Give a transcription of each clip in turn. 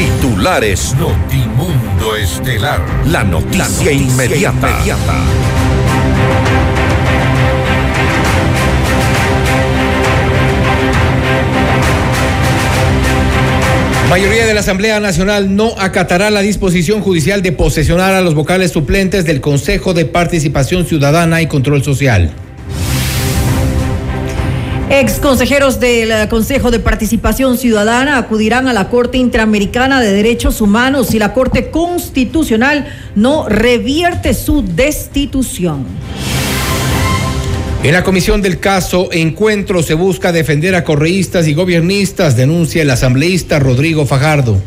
Titulares. Notimundo Estelar. La noticia, inmediata. Mayoría de la Asamblea Nacional no acatará la disposición judicial de posesionar a los vocales suplentes del Consejo de Participación Ciudadana y Control Social. Ex consejeros del Consejo de Participación Ciudadana acudirán a la Corte Interamericana de Derechos Humanos si la Corte Constitucional no revierte su destitución. En la comisión del caso Encuentro se busca defender a correístas y gobiernistas, denuncia el asambleísta Rodrigo Fajardo.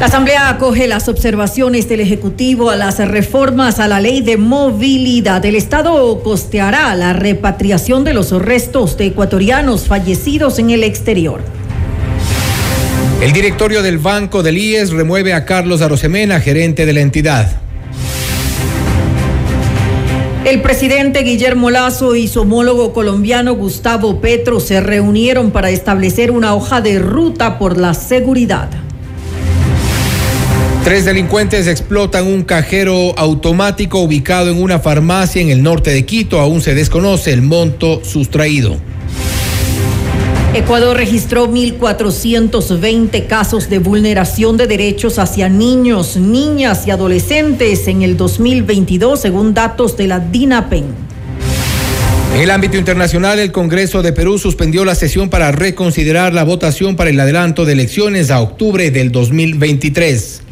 La Asamblea acoge las observaciones del Ejecutivo a las reformas a la ley de movilidad. El Estado costeará la repatriación de los restos de ecuatorianos fallecidos en el exterior. El directorio del Banco del IES remueve a Carlos Arosemena, gerente de la entidad. El presidente Guillermo Lazo y su homólogo colombiano Gustavo Petro se reunieron para establecer una hoja de ruta por la seguridad. Tres delincuentes explotan un cajero automático ubicado en una farmacia en el norte de Quito. Aún se desconoce el monto sustraído. Ecuador registró 1.420 casos de vulneración de derechos hacia niños, niñas y adolescentes en el 2022, según datos de la DINAPEN. En el ámbito internacional, el Congreso de Perú suspendió la sesión para reconsiderar la votación para el adelanto de elecciones a octubre del 2023.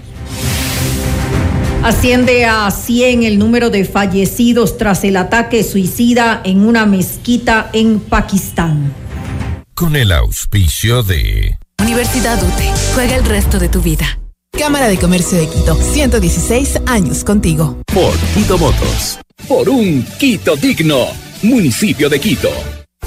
Asciende a 100 el número de fallecidos tras el ataque suicida en una mezquita en Pakistán con el auspicio de Universidad UTE. Juega el resto de tu vida. Cámara de Comercio de Quito, 116 años contigo. Por Quito Motos. Por un Quito digno. Municipio de Quito.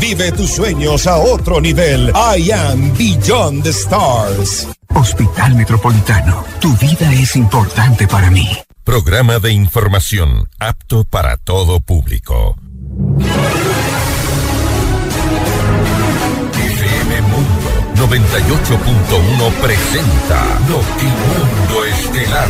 Vive tus sueños a otro nivel. I am Beyond the Stars. Hospital Metropolitano. Tu vida es importante para mí. Programa de información apto para todo público. 98.1 presenta Notimundo Estelar.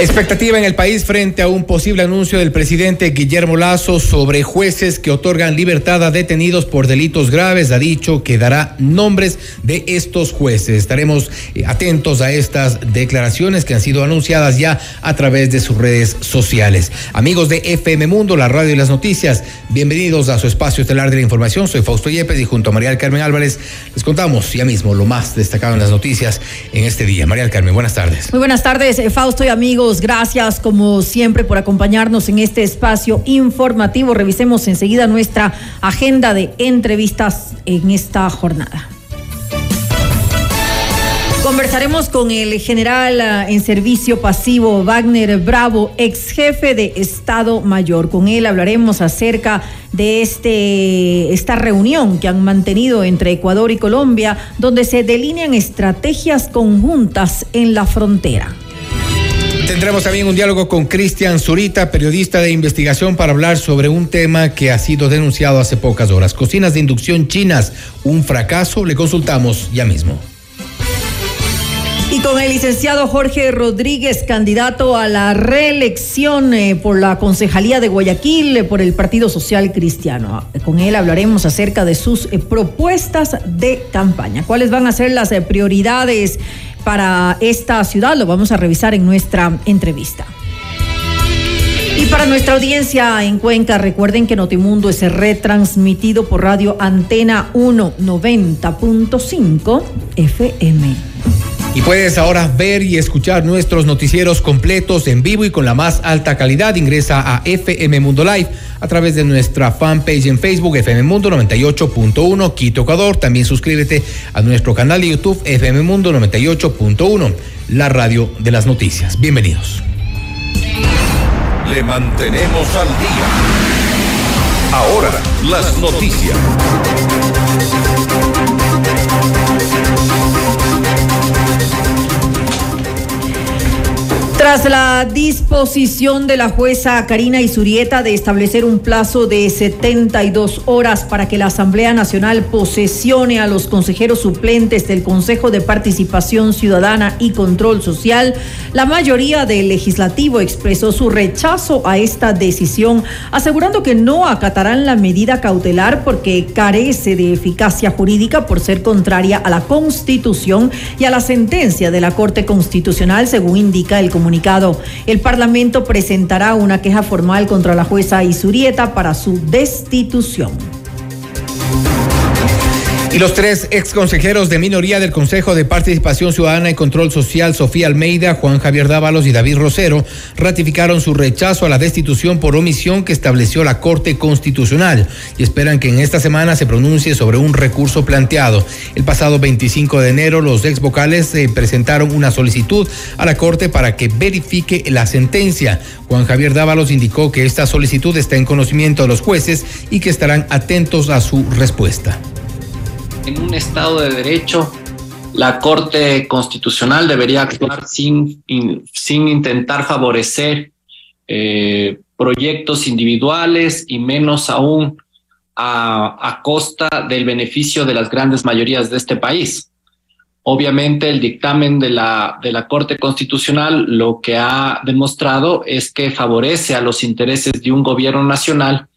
Expectativa en el país frente a un posible anuncio del presidente Guillermo Lazo sobre jueces que otorgan libertad a detenidos por delitos graves. Ha dicho que dará nombres de estos jueces. Estaremos eh, atentos a estas declaraciones que han sido anunciadas ya a través de sus redes sociales. Amigos de FM Mundo, la radio y las noticias, bienvenidos a su espacio estelar de la información. Soy Fausto Yepes y junto a María Carmen Álvarez les contamos ya mismo lo más destacado en las noticias en este día. María Carmen, buenas tardes. Muy buenas tardes, eh, Fausto y amigos gracias como siempre por acompañarnos en este espacio informativo. Revisemos enseguida nuestra agenda de entrevistas en esta jornada. Conversaremos con el general ah, en servicio pasivo Wagner Bravo, ex jefe de Estado Mayor. Con él hablaremos acerca de este, esta reunión que han mantenido entre Ecuador y Colombia, donde se delinean estrategias conjuntas en la frontera. Tendremos también un diálogo con Cristian Zurita, periodista de investigación, para hablar sobre un tema que ha sido denunciado hace pocas horas. Cocinas de inducción chinas, un fracaso. Le consultamos ya mismo. Y con el licenciado Jorge Rodríguez, candidato a la reelección eh, por la Concejalía de Guayaquil eh, por el Partido Social Cristiano. Con él hablaremos acerca de sus eh, propuestas de campaña. ¿Cuáles van a ser las prioridades para esta ciudad? Lo vamos a revisar en nuestra entrevista. Y para nuestra audiencia en Cuenca, recuerden que Notimundo es retransmitido por radio Antena 190.5 FM. Y puedes ahora ver y escuchar nuestros noticieros completos en vivo y con la más alta calidad. Ingresa a FM Mundo Live a través de nuestra fanpage en Facebook, FM Mundo 98.1 Quito, Ecuador. También suscríbete a nuestro canal de YouTube, FM Mundo 98.1, la radio de las noticias. Bienvenidos. Le mantenemos al día. Ahora, las noticias. Tras la disposición de la jueza Karina Isurieta de establecer un plazo de 72 horas para que la Asamblea Nacional posesione a los consejeros suplentes del Consejo de Participación Ciudadana y Control Social, la mayoría del legislativo expresó su rechazo a esta decisión, asegurando que no acatarán la medida cautelar porque carece de eficacia jurídica por ser contraria a la Constitución y a la sentencia de la Corte Constitucional, según indica el comunicado El Parlamento presentará una queja formal contra la jueza Isurieta para su destitución. Y los tres ex consejeros de minoría del Consejo de Participación Ciudadana y Control Social, Sofía Almeida, Juan Javier Dávalos y David Rosero, ratificaron su rechazo a la destitución por omisión que estableció la Corte Constitucional y esperan que en esta semana se pronuncie sobre un recurso planteado. El pasado 25 de enero, los ex vocales eh, presentaron una solicitud a la Corte para que verifique la sentencia. Juan Javier Dávalos indicó que esta solicitud está en conocimiento de los jueces y que estarán atentos a su respuesta en un Estado de Derecho, la Corte Constitucional debería actuar sin, sin intentar favorecer eh, proyectos individuales y menos aún a, a, costa del beneficio de las grandes mayorías de este país. Obviamente el dictamen de la, de la Corte Constitucional lo que ha demostrado es que favorece a los intereses de un gobierno nacional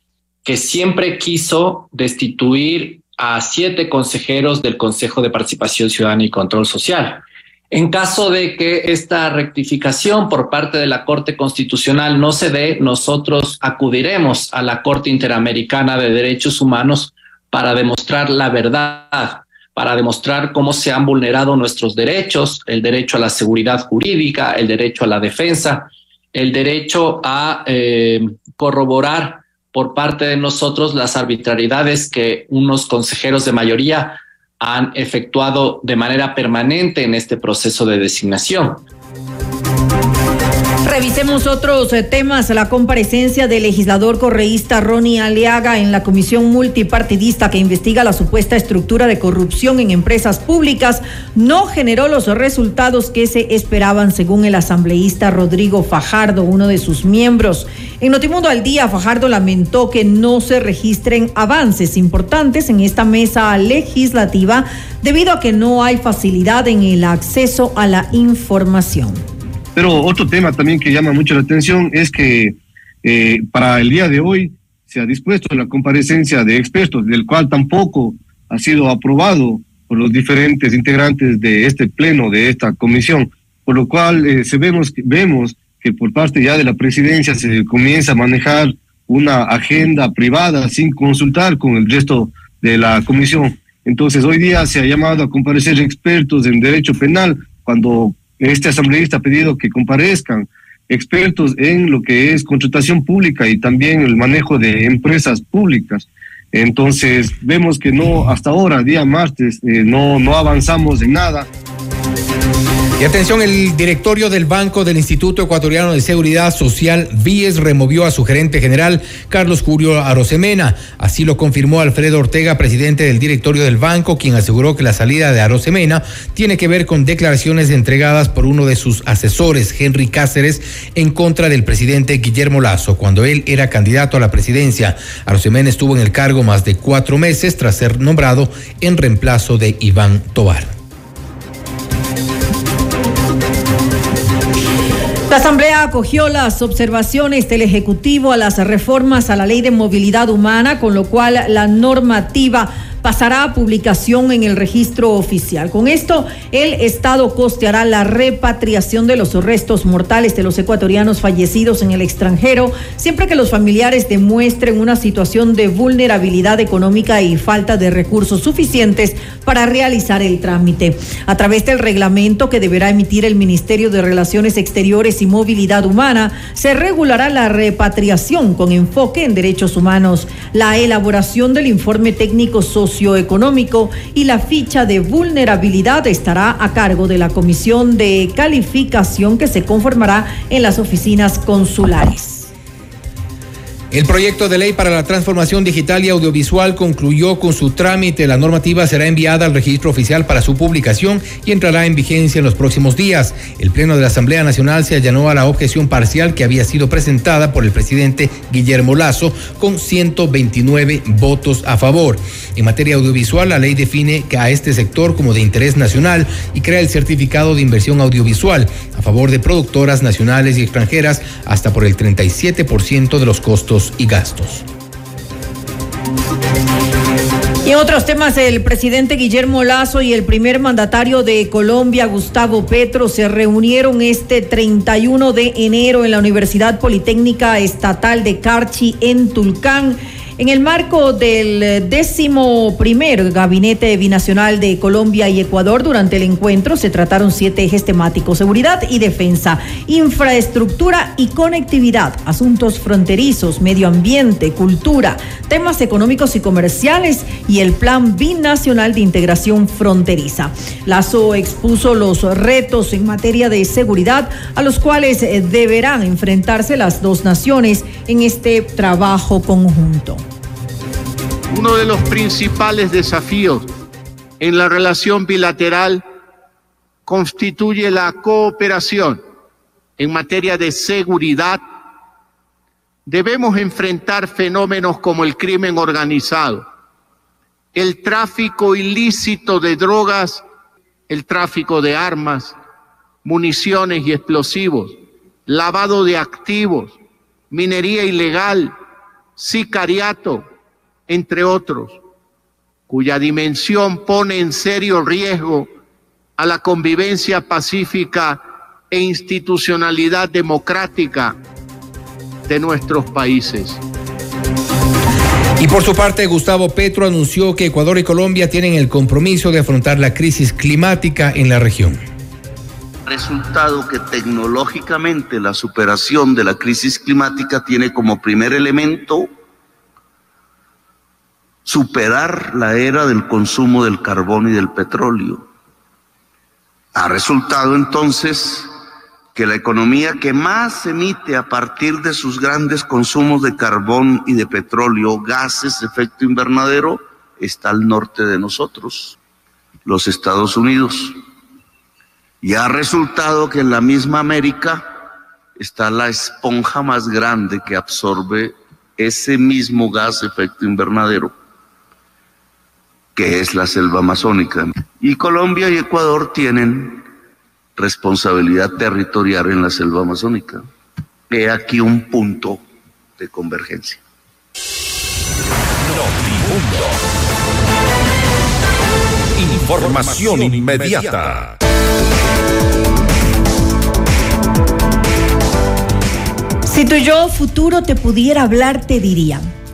que siempre quiso destituir a siete consejeros del Consejo de Participación Ciudadana y Control Social. En caso de que esta rectificación por parte de la Corte Constitucional no se dé, nosotros acudiremos a la Corte Interamericana de Derechos Humanos para demostrar la verdad, para demostrar cómo se han vulnerado nuestros derechos, el derecho a la seguridad jurídica, el derecho a la defensa, el derecho a eh, corroborar por parte de nosotros las arbitrariedades que unos consejeros de mayoría han efectuado de manera permanente en este proceso de designación. Revisemos otros eh, temas. La comparecencia del legislador correísta Ronnie Aliaga en la comisión multipartidista que investiga la supuesta estructura de corrupción en empresas públicas no generó los resultados que se esperaban, según el asambleísta Rodrigo Fajardo, uno de sus miembros. En Notimundo al Día, Fajardo lamentó que no se registren avances importantes en esta mesa legislativa debido a que no hay facilidad en el acceso a la información. Pero otro tema también que llama mucho la atención es que eh, para el día de hoy se ha dispuesto la comparecencia de expertos, del cual tampoco ha sido aprobado por los diferentes integrantes de este pleno, de esta comisión, por lo cual eh, se vemos, vemos que por parte ya de la presidencia se comienza a manejar una agenda privada sin consultar con el resto de la comisión. Entonces, hoy día se ha llamado a comparecer expertos en derecho penal cuando este asambleísta ha pedido que comparezcan expertos en lo que es contratación pública y también el manejo de empresas públicas. Entonces, vemos que no, hasta ahora, día martes, eh, no, no avanzamos en nada. Y atención, el directorio del Banco del Instituto Ecuatoriano de Seguridad Social, BIES, removió a su gerente general, Carlos Julio Arosemena. Así lo confirmó Alfredo Ortega, presidente del directorio del banco, quien aseguró que la salida de Arosemena tiene que ver con declaraciones entregadas por uno de sus asesores, Henry Cáceres, en contra del presidente Guillermo Lazo, cuando él era candidato a la presidencia. Arosemena estuvo en el cargo más de cuatro meses tras ser nombrado en reemplazo de Iván Tobar. La Asamblea acogió las observaciones del Ejecutivo a las reformas a la Ley de Movilidad Humana, con lo cual la normativa pasará a publicación en el registro oficial. Con esto, el Estado costeará la repatriación de los restos mortales de los ecuatorianos fallecidos en el extranjero, siempre que los familiares demuestren una situación de vulnerabilidad económica y falta de recursos suficientes para realizar el trámite. A través del reglamento que deberá emitir el Ministerio de Relaciones Exteriores y Movilidad Humana, se regulará la repatriación con enfoque en derechos humanos, la elaboración del informe técnico socioeconómico y la ficha de vulnerabilidad estará a cargo de la Comisión de Calificación que se conformará en las oficinas consulares. El proyecto de ley para la transformación digital y audiovisual concluyó con su trámite. La normativa será enviada al registro oficial para su publicación y entrará en vigencia en los próximos días. El Pleno de la Asamblea Nacional se allanó a la objeción parcial que había sido presentada por el presidente Guillermo Lazo con 129 votos a favor. En materia audiovisual, la ley define que a este sector como de interés nacional y crea el certificado de inversión audiovisual a favor de productoras nacionales y extranjeras hasta por el 37% de los costos y gastos. Y en otros temas, el presidente Guillermo Lazo y el primer mandatario de Colombia, Gustavo Petro, se reunieron este 31 de enero en la Universidad Politécnica Estatal de Carchi, en Tulcán en el marco del décimo primer Gabinete Binacional de Colombia y Ecuador, durante el encuentro se trataron siete ejes temáticos, seguridad y defensa, infraestructura y conectividad, asuntos fronterizos, medio ambiente, cultura, temas económicos y comerciales y el Plan Binacional de Integración Fronteriza. Lazo expuso los retos en materia de seguridad a los cuales eh, deberán enfrentarse las dos naciones en este trabajo conjunto. Uno de los principales desafíos en la relación bilateral constituye la cooperación en materia de seguridad. Debemos enfrentar fenómenos como el crimen organizado, el tráfico ilícito de drogas, el tráfico de armas, municiones y explosivos, lavado de activos, minería ilegal, sicariato, entre otros, cuya dimensión pone en serio riesgo a la convivencia pacífica e institucionalidad democrática de nuestros países. Y por su parte, Gustavo Petro anunció que Ecuador y Colombia tienen el compromiso de afrontar la crisis climática en la región. Resultado que tecnológicamente la superación de la crisis climática tiene como primer elemento superar la era del consumo del carbón y del petróleo. Ha resultado entonces que la economía que más emite a partir de sus grandes consumos de carbón y de petróleo, gases efecto invernadero, está al norte de nosotros, los Estados Unidos. Y ha resultado que en la misma América está la esponja más grande que absorbe ese mismo gas efecto invernadero que es la selva amazónica. Y Colombia y Ecuador tienen responsabilidad territorial en la selva amazónica. He aquí un punto de convergencia. Información inmediata. Si tu yo futuro te pudiera hablar, te diría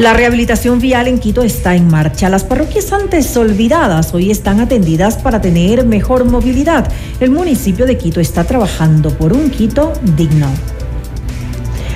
La rehabilitación vial en Quito está en marcha. Las parroquias antes olvidadas hoy están atendidas para tener mejor movilidad. El municipio de Quito está trabajando por un Quito digno.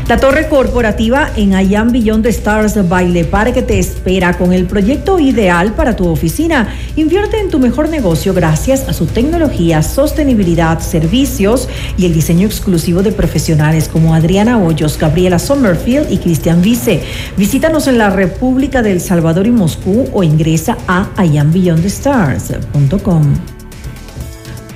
La torre corporativa en Ayam Beyond Stars Baile Parque te espera con el proyecto ideal para tu oficina. Invierte en tu mejor negocio gracias a su tecnología, sostenibilidad, servicios y el diseño exclusivo de profesionales como Adriana Hoyos, Gabriela Sommerfield y Cristian Vice. Visítanos en la República del Salvador y Moscú o ingresa a ayambeyondthestars.com.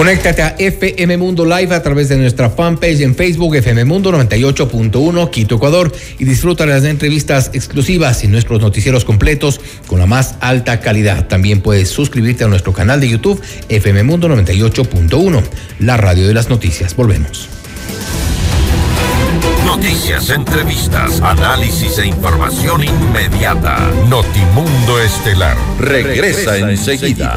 Conéctate a FM Mundo Live a través de nuestra fanpage en Facebook FM Mundo 98.1 Quito, Ecuador y disfruta de las entrevistas exclusivas y nuestros noticieros completos con la más alta calidad. También puedes suscribirte a nuestro canal de YouTube FM Mundo 98.1, la radio de las noticias. Volvemos. Noticias, entrevistas, análisis e información inmediata. Notimundo Estelar regresa, enseguida.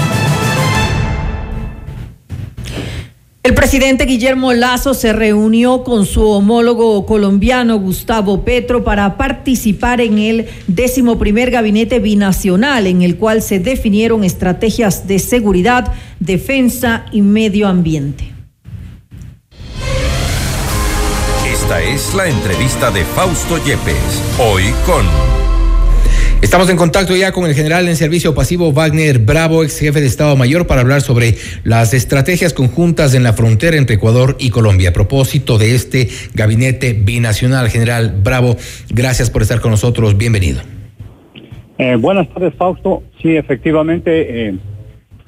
El presidente Guillermo Lazo se reunió con su homólogo colombiano Gustavo Petro para participar en el décimo primer gabinete binacional en el cual se definieron estrategias de seguridad, defensa y medio ambiente. Esta es la entrevista de Fausto Yepes, hoy con... Estamos en contacto ya con el general en servicio pasivo Wagner Bravo, ex jefe de Estado Mayor, para hablar sobre las estrategias conjuntas en la frontera entre Ecuador y Colombia. A propósito de este gabinete binacional, general Bravo, gracias por estar con nosotros. Bienvenido. Eh, buenas tardes, Fausto. Sí, efectivamente, eh,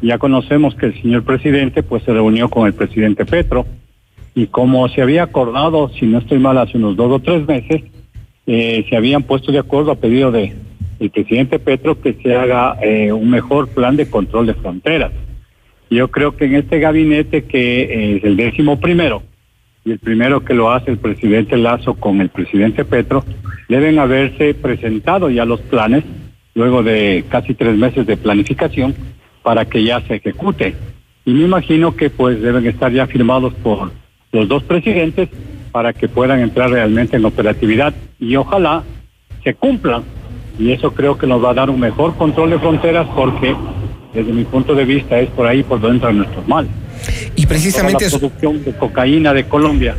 ya conocemos que el señor presidente pues se reunió con el presidente Petro y como se había acordado, si no estoy mal, hace unos dos o tres meses, eh, se habían puesto de acuerdo a pedido de el presidente Petro que se haga eh, un mejor plan de control de fronteras. Yo creo que en este gabinete que es el décimo primero y el primero que lo hace el presidente Lazo con el presidente Petro, deben haberse presentado ya los planes luego de casi tres meses de planificación para que ya se ejecute. Y me imagino que pues deben estar ya firmados por los dos presidentes para que puedan entrar realmente en operatividad y ojalá se cumplan. Y eso creo que nos va a dar un mejor control de fronteras porque desde mi punto de vista es por ahí por donde entran nuestros males. Y precisamente... Toda la producción de cocaína de Colombia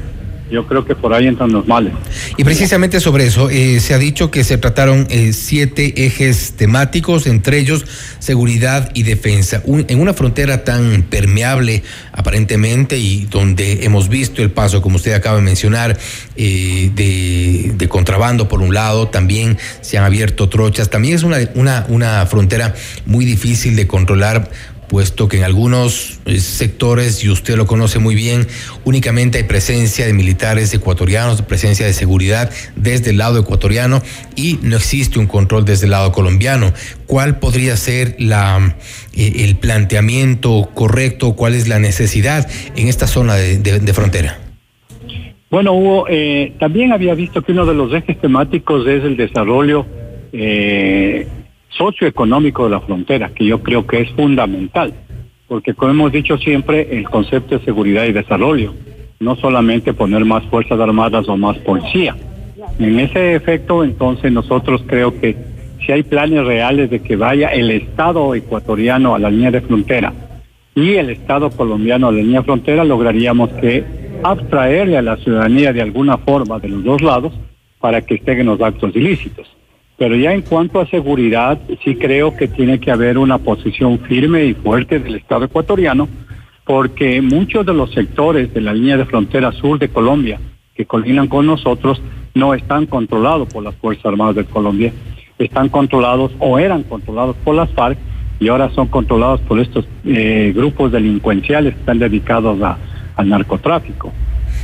yo creo que por ahí entran los males. Y precisamente sobre eso, eh, se ha dicho que se trataron eh, siete ejes temáticos, entre ellos seguridad y defensa. en una frontera tan permeable aparentemente y donde hemos visto el paso, como usted acaba de mencionar, eh, de, de, contrabando por un lado, también se han abierto trochas, también es una, una, una frontera muy difícil de controlar puesto que en algunos eh, sectores, y usted lo conoce muy bien, únicamente hay presencia de militares ecuatorianos, presencia de seguridad desde el lado ecuatoriano y no existe un control desde el lado colombiano. ¿Cuál podría ser la, eh, el planteamiento correcto? ¿Cuál es la necesidad en esta zona de, frontera? Bueno, Hugo, eh, también había visto que uno de los ejes temáticos es el desarrollo eh, socioeconómico de la frontera, que yo creo que es fundamental, porque como hemos dicho siempre, el concepto de seguridad y desarrollo, no solamente poner más fuerzas armadas o más policía. En ese efecto, entonces nosotros creo que si hay planes reales de que vaya el Estado ecuatoriano a la línea de frontera y el Estado colombiano a la línea de frontera, lograríamos que abstraerle a la ciudadanía de alguna forma de los dos lados para que estén los actos ilícitos. Pero ya en cuanto a seguridad, sí creo que tiene que haber una posición firme y fuerte del Estado ecuatoriano, porque muchos de los sectores de la línea de frontera sur de Colombia que colindan con nosotros no están controlados por las Fuerzas Armadas de Colombia, están controlados o eran controlados por las FARC y ahora son controlados por estos eh, grupos delincuenciales que están dedicados a, al narcotráfico.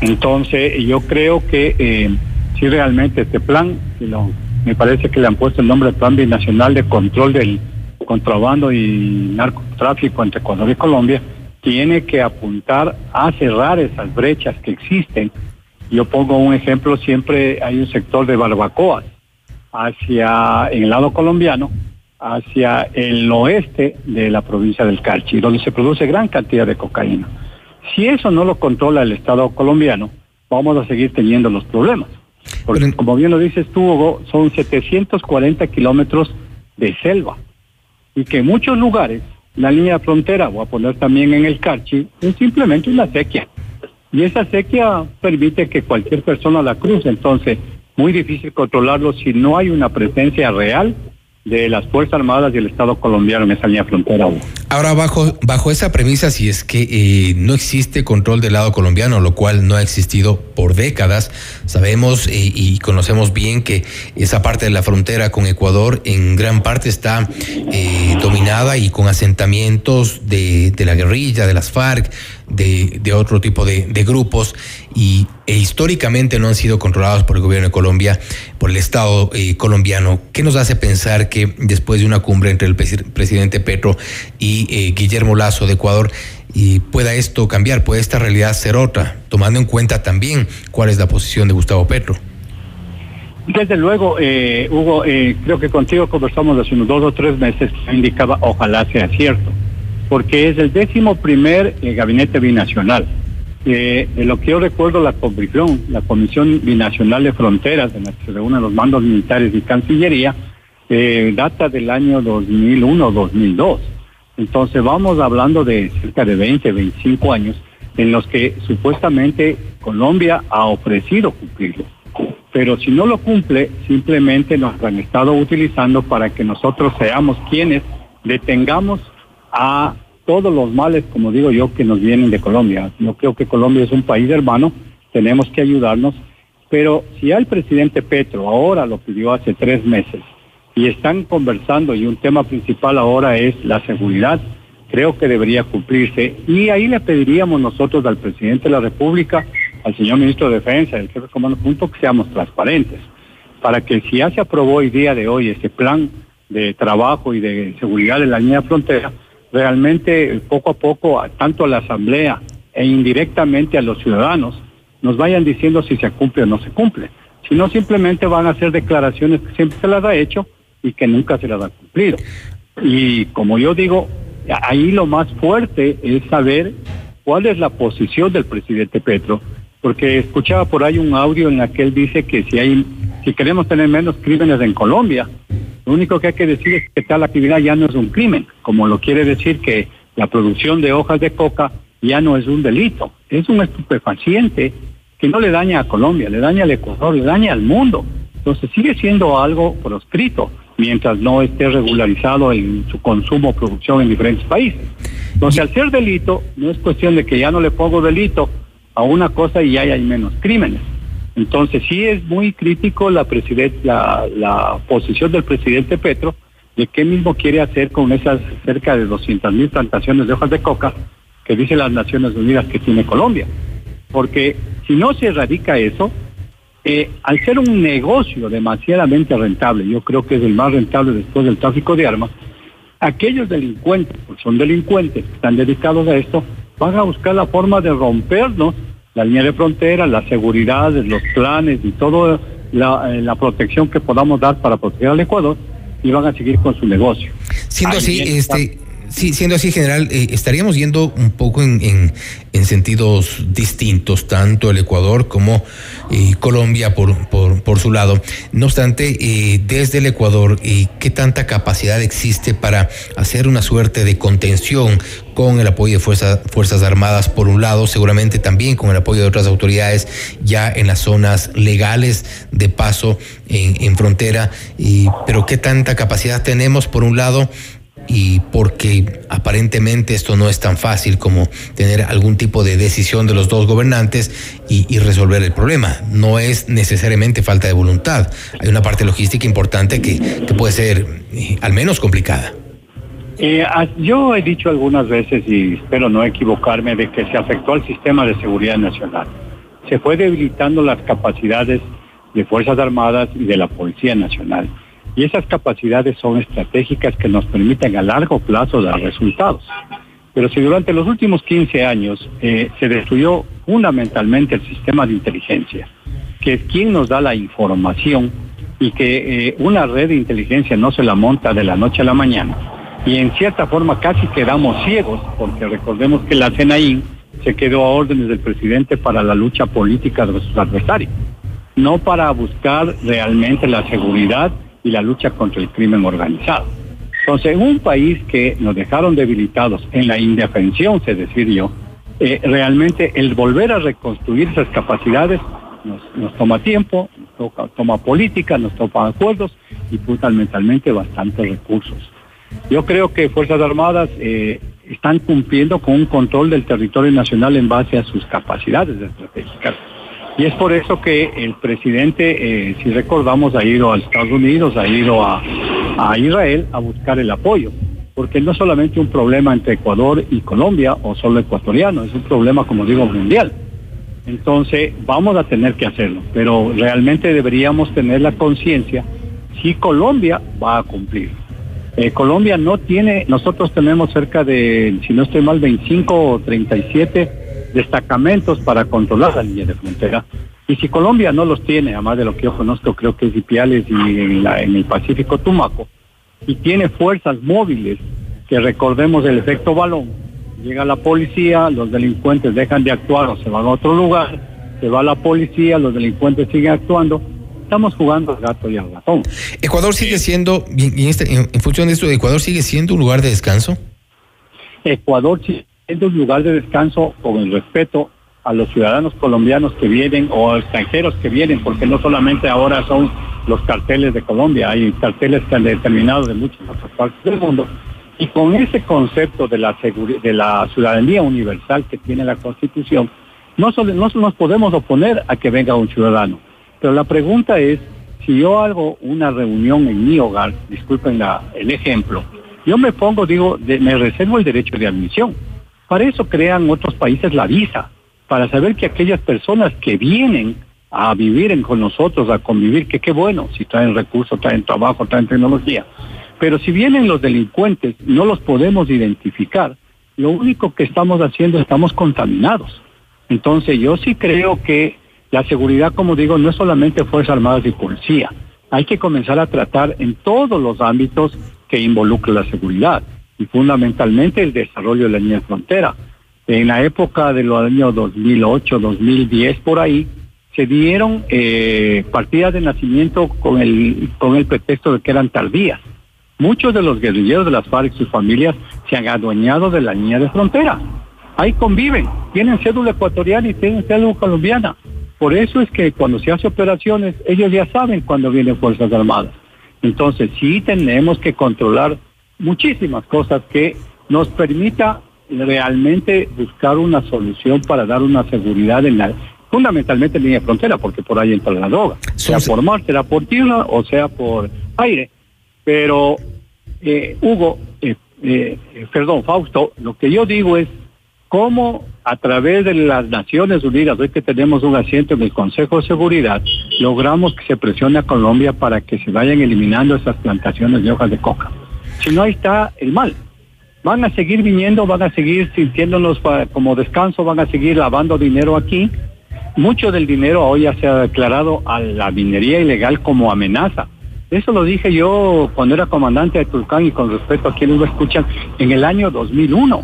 Entonces, yo creo que eh, si realmente este plan, si lo me parece que le han puesto el nombre de Plan Binacional de Control del Contrabando y Narcotráfico entre Ecuador y Colombia, tiene que apuntar a cerrar esas brechas que existen. Yo pongo un ejemplo, siempre hay un sector de barbacoas hacia, en el lado colombiano, hacia el oeste de la provincia del Carchi, donde se produce gran cantidad de cocaína. Si eso no lo controla el Estado colombiano, vamos a seguir teniendo los problemas. Porque como bien lo dices tú, Hugo, son 740 kilómetros de selva. Y que en muchos lugares la línea de frontera, voy a poner también en el Carchi, es simplemente una sequía. Y esa sequía permite que cualquier persona la cruce. Entonces, muy difícil controlarlo si no hay una presencia real de las Fuerzas Armadas y el Estado colombiano en esa frontera. Ahora, bajo, bajo esa premisa, si es que eh, no existe control del lado colombiano, lo cual no ha existido por décadas, sabemos eh, y conocemos bien que esa parte de la frontera con Ecuador en gran parte está eh, dominada y con asentamientos de la guerrilla, de las FARC, de, otro tipo de, grupos y e históricamente no han sido controlados por el gobierno de Colombia, por el Estado eh, colombiano. ¿Qué nos hace pensar que después de una cumbre entre el presidente Petro y eh, Guillermo Lazo de Ecuador, y pueda esto cambiar, puede esta realidad ser otra, tomando en cuenta también cuál es la posición de Gustavo Petro? Desde luego, eh, Hugo, creo que contigo conversamos hace unos dos o tres meses indicaba ojalá sea cierto porque es el décimo primer eh, gabinete binacional. Eh, lo que yo recuerdo, la comisión, la Comisión Binacional de Fronteras, en la que se reúnen los mandos militares y Cancillería, eh, data del año 2001-2002. Entonces vamos hablando de cerca de 20, 25 años en los que supuestamente Colombia ha ofrecido cumplirlo. Pero si no lo cumple, simplemente nos han estado utilizando para que nosotros seamos quienes detengamos a todos los males, como digo yo, que nos vienen de Colombia. Yo creo que Colombia es un país hermano, tenemos que ayudarnos, pero si ya el presidente Petro ahora lo pidió hace tres meses y están conversando y un tema principal ahora es la seguridad, creo que debería cumplirse y ahí le pediríamos nosotros al presidente de la República, al señor ministro de Defensa, al jefe de comando, punto, que seamos transparentes, para que si ya se aprobó el día de hoy ese plan de trabajo y de seguridad de la línea de frontera, realmente poco a poco, tanto a la Asamblea e indirectamente a los ciudadanos, nos vayan diciendo si se cumple o no se cumple. Si no, simplemente van a hacer declaraciones que siempre se las ha hecho y que nunca se las ha cumplido. Y como yo digo, ahí lo más fuerte es saber cuál es la posición del presidente Petro porque escuchaba por ahí un audio en el que él dice que si hay, si queremos tener menos crímenes en Colombia, lo único que hay que decir es que tal actividad ya no es un crimen, como lo quiere decir que la producción de hojas de coca ya no es un delito, es un estupefaciente que no le daña a Colombia, le daña al Ecuador, le daña al mundo. Entonces sigue siendo algo proscrito mientras no esté regularizado en su consumo o producción en diferentes países. Entonces, al ser delito, no es cuestión de que ya no le pongo delito a una cosa y ya hay menos crímenes. Entonces, sí es muy crítico la, la, la posición del presidente Petro de qué mismo quiere hacer con esas cerca de 200 mil plantaciones de hojas de coca que dice las Naciones Unidas que tiene Colombia. Porque si no se erradica eso, eh, al ser un negocio demasiadamente rentable, yo creo que es el más rentable después del tráfico de armas, aquellos delincuentes, porque son delincuentes están dedicados a esto, van a buscar la forma de rompernos la línea de frontera, la seguridad, los planes y toda la, eh, la protección que podamos dar para proteger al Ecuador y van a seguir con su negocio. Siendo así, este... Sí, siendo así, general, eh, estaríamos yendo un poco en, en, sentidos distintos, tanto el Ecuador como eh, Colombia por, por, por, su lado. No obstante, eh, desde el Ecuador, ¿qué tanta capacidad existe para hacer una suerte de contención con el apoyo de fuerzas, fuerzas Armadas por un lado, seguramente también con el apoyo de otras autoridades ya en las zonas legales de paso en, en frontera? pero ¿qué tanta capacidad tenemos por un lado? Y porque aparentemente esto no es tan fácil como tener algún tipo de decisión de los dos gobernantes y, resolver el problema. No es necesariamente falta de voluntad. Hay una parte logística importante que, puede ser eh, al menos complicada. Eh, yo he dicho algunas veces, y espero no equivocarme, de que se afectó al sistema de seguridad nacional. Se fue debilitando las capacidades de Fuerzas Armadas y de la Policía Nacional y esas capacidades son estratégicas que nos permiten a largo plazo dar resultados. Pero si durante los últimos 15 años eh, se destruyó fundamentalmente el sistema de inteligencia, que es quien nos da la información y que eh, una red de inteligencia no se la monta de la noche a la mañana, y en cierta forma casi quedamos ciegos, porque recordemos que la CENAIN se quedó a órdenes del presidente para la lucha política de sus adversarios, no para buscar realmente la seguridad y la lucha contra el crimen organizado. Entonces, en un país que nos dejaron debilitados en la indefensión, se decir yo, eh, realmente el volver a reconstruir esas capacidades nos, toma tiempo, nos toma política, nos toma acuerdos y fundamentalmente bastantes recursos. Yo creo que Fuerzas Armadas eh, están cumpliendo con un control del territorio nacional en base a sus capacidades estratégicas. Y es por eso que el presidente, eh, si recordamos, ha ido a Estados Unidos, ha ido a, Israel a buscar el apoyo, porque no solamente un problema entre Ecuador y Colombia o solo ecuatoriano, es un problema, como digo, mundial. Entonces, vamos a tener que hacerlo, pero realmente deberíamos tener la conciencia si Colombia va a cumplir. Eh, Colombia no tiene, nosotros tenemos cerca de, si no estoy mal, 25 o 37 destacamentos para controlar la línea de frontera. Y si Colombia no los tiene, además de lo que yo conozco, creo que es Ipiales y en, la, en el Pacífico Tumaco, y tiene fuerzas móviles, que recordemos el efecto balón, llega la policía, los delincuentes dejan de actuar o se van a otro lugar, se va la policía, los delincuentes siguen actuando, estamos jugando al gato y al ratón. Ecuador sigue siendo, este, en, en, función de esto, Ecuador sigue siendo un lugar de descanso. Ecuador sí es un lugar de descanso con el respeto a los ciudadanos colombianos que vienen o extranjeros que vienen, porque no solamente ahora son los carteles de Colombia, hay carteles que han determinado de muchas otras partes del mundo. Y con ese concepto de la, de la ciudadanía universal que tiene la Constitución, no, solo, no nos podemos oponer a que venga un ciudadano. Pero la pregunta es, si yo hago una reunión en mi hogar, disculpen el ejemplo, yo me pongo, digo, me reservo el derecho de admisión para eso crean otros países la visa, para saber que aquellas personas que vienen a vivir con nosotros, a convivir, que qué bueno, si traen recursos, traen trabajo, traen tecnología. Pero si vienen los delincuentes, no los podemos identificar, lo único que estamos haciendo, estamos contaminados. Entonces yo sí creo que la seguridad, como digo, no es solamente Fuerzas Armadas y Policía. Hay que comenzar a tratar en todos los ámbitos que involucran la seguridad y fundamentalmente el desarrollo de la línea de frontera. En la época de los años 2008, 2010, por ahí, se dieron eh, partidas de nacimiento con el, con el pretexto de que eran tardías. Muchos de los guerrilleros de las FARC y sus familias se han adueñado de la línea de frontera. Ahí conviven, tienen cédula ecuatoriana y tienen cédula colombiana. Por eso es que cuando se hace operaciones, ellos ya saben cuando vienen Fuerzas Armadas. Entonces sí tenemos que controlar muchísimas cosas que nos permita realmente buscar una solución para dar una seguridad en la, fundamentalmente en línea de frontera, porque por ahí entra la droga, sea por mar, sea por tierra o sea por aire. Pero, eh, Hugo, eh, eh, perdón, Fausto, lo que yo digo es cómo a través de las Naciones Unidas, hoy que tenemos un asiento en el Consejo de Seguridad, logramos que se presione a Colombia para que se vayan eliminando esas plantaciones de hojas de coca. Si no, ahí está el mal. Van a seguir viniendo, van a seguir sintiéndonos como descanso, van a seguir lavando dinero aquí. Mucho del dinero hoy ya se ha declarado a la minería ilegal como amenaza. Eso lo dije yo cuando era comandante de Tulcán y con respeto a quienes lo escuchan, en el año 2001.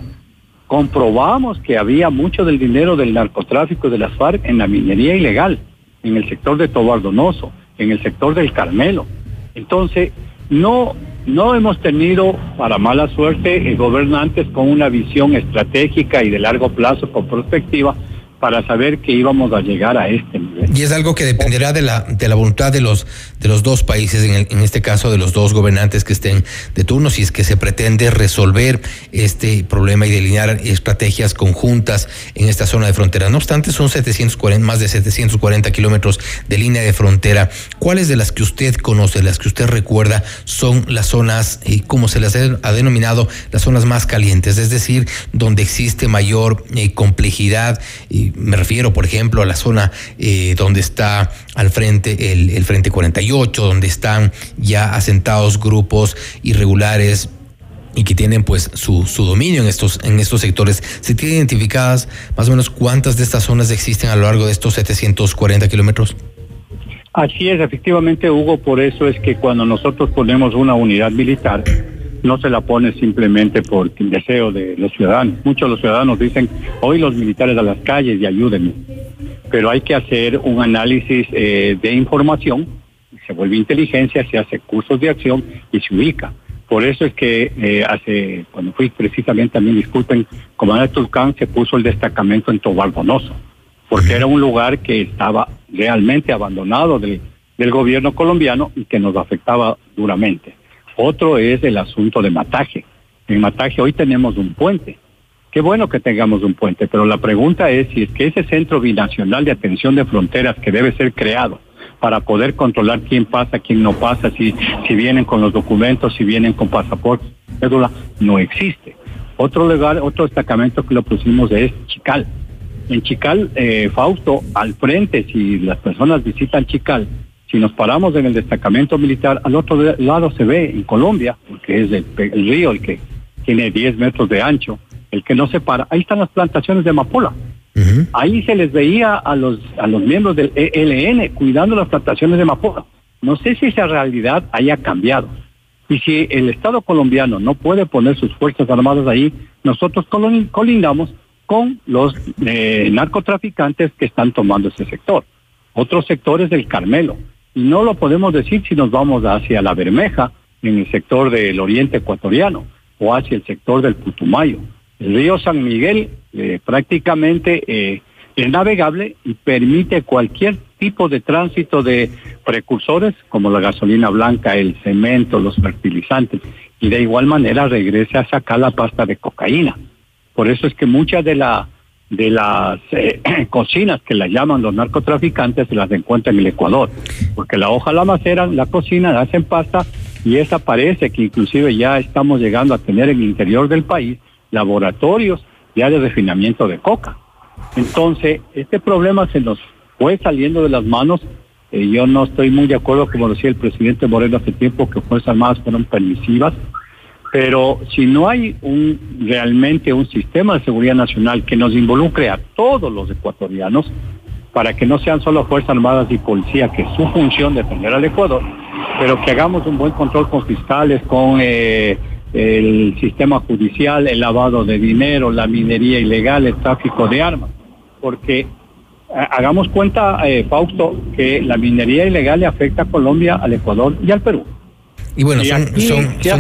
Comprobamos que había mucho del dinero del narcotráfico de las FARC en la minería ilegal, en el sector de Tobardonoso, en el sector del Carmelo. Entonces, no no hemos tenido, para mala suerte, gobernantes con una visión estratégica y de largo plazo, con perspectiva, para saber que íbamos a llegar a este nivel. Y es algo que dependerá de la, de la voluntad de los, de los dos países, en, el, en este caso de los dos gobernantes que estén de turno, si es que se pretende resolver este problema y delinear estrategias conjuntas en esta zona de frontera. No obstante, son 740, más de 740 kilómetros de línea de frontera. ¿Cuáles de las que usted conoce, las que usted recuerda, son las zonas, eh, como se las ha denominado, las zonas más calientes? Es decir, donde existe mayor eh, complejidad. y me refiero, por ejemplo, a la zona eh, donde está al frente el, el Frente 48, donde están ya asentados grupos irregulares y que tienen pues su, su dominio en estos, en estos sectores. ¿Se tienen identificadas más o menos cuántas de estas zonas existen a lo largo de estos 740 kilómetros? Así es, efectivamente, Hugo, por eso es que cuando nosotros ponemos una unidad militar, no se la pone simplemente por el deseo de los ciudadanos. Muchos de los ciudadanos dicen, hoy los militares a las calles y ayúdenme. Pero hay que hacer un análisis eh, de información, se vuelve inteligencia, se hace cursos de acción y se ubica. Por eso es que eh, hace, cuando fui precisamente también, disculpen, comandante Tulcán se puso el destacamento en Tobardonoso, porque era un lugar que estaba realmente abandonado del, del gobierno colombiano y que nos afectaba duramente. Otro es el asunto de Mataje. En Mataje hoy tenemos un puente. Qué bueno que tengamos un puente, pero la pregunta es si es que ese centro binacional de atención de fronteras que debe ser creado para poder controlar quién pasa, quién no pasa, si, si vienen con los documentos, si vienen con pasaportes, cédula, no existe. Otro lugar, otro destacamento que lo pusimos es Chical. En Chical, eh, Fausto, al frente, si las personas visitan Chical, si nos paramos en el destacamento militar, al otro lado se ve en Colombia, porque es el, el río el que tiene 10 metros de ancho, el que no se para, ahí están las plantaciones de amapola. Ahí se les veía a los, a los miembros del ELN cuidando las plantaciones de amapola. No sé si esa realidad haya cambiado. Y si el Estado colombiano no puede poner sus fuerzas armadas ahí, nosotros colindamos con los eh, narcotraficantes que están tomando ese sector. Otros sectores del Carmelo. Y no lo podemos decir si nos vamos hacia la Bermeja, en el sector del oriente ecuatoriano, o hacia el sector del Putumayo. El río San Miguel eh, prácticamente eh, es navegable y permite cualquier tipo de tránsito de precursores como la gasolina blanca, el cemento, los fertilizantes y de igual manera regresa a sacar la pasta de cocaína. Por eso es que muchas de la de las eh, cocinas que las llaman los narcotraficantes se las encuentran en el Ecuador, porque la hoja la maceran, la cocina, la hacen pasta y esa parece que inclusive ya estamos llegando a tener en el interior del país laboratorios ya de refinamiento de coca. Entonces, este problema se nos fue saliendo de las manos. Eh, yo no estoy muy de acuerdo, como decía el presidente Moreno hace tiempo, que Fuerzas Armadas fueron permisivas, pero si no hay realmente un sistema de seguridad nacional que nos involucre a todos los ecuatorianos, para que no sean solo Fuerzas Armadas y Policía, que es su función defender al Ecuador, pero que hagamos un buen control con fiscales, con... Eh, el sistema judicial, el lavado de dinero, la minería ilegal, el tráfico de armas. Porque hagamos cuenta, eh, Fausto, que la minería ilegal le afecta a Colombia, al Ecuador y al Perú. Y bueno, son,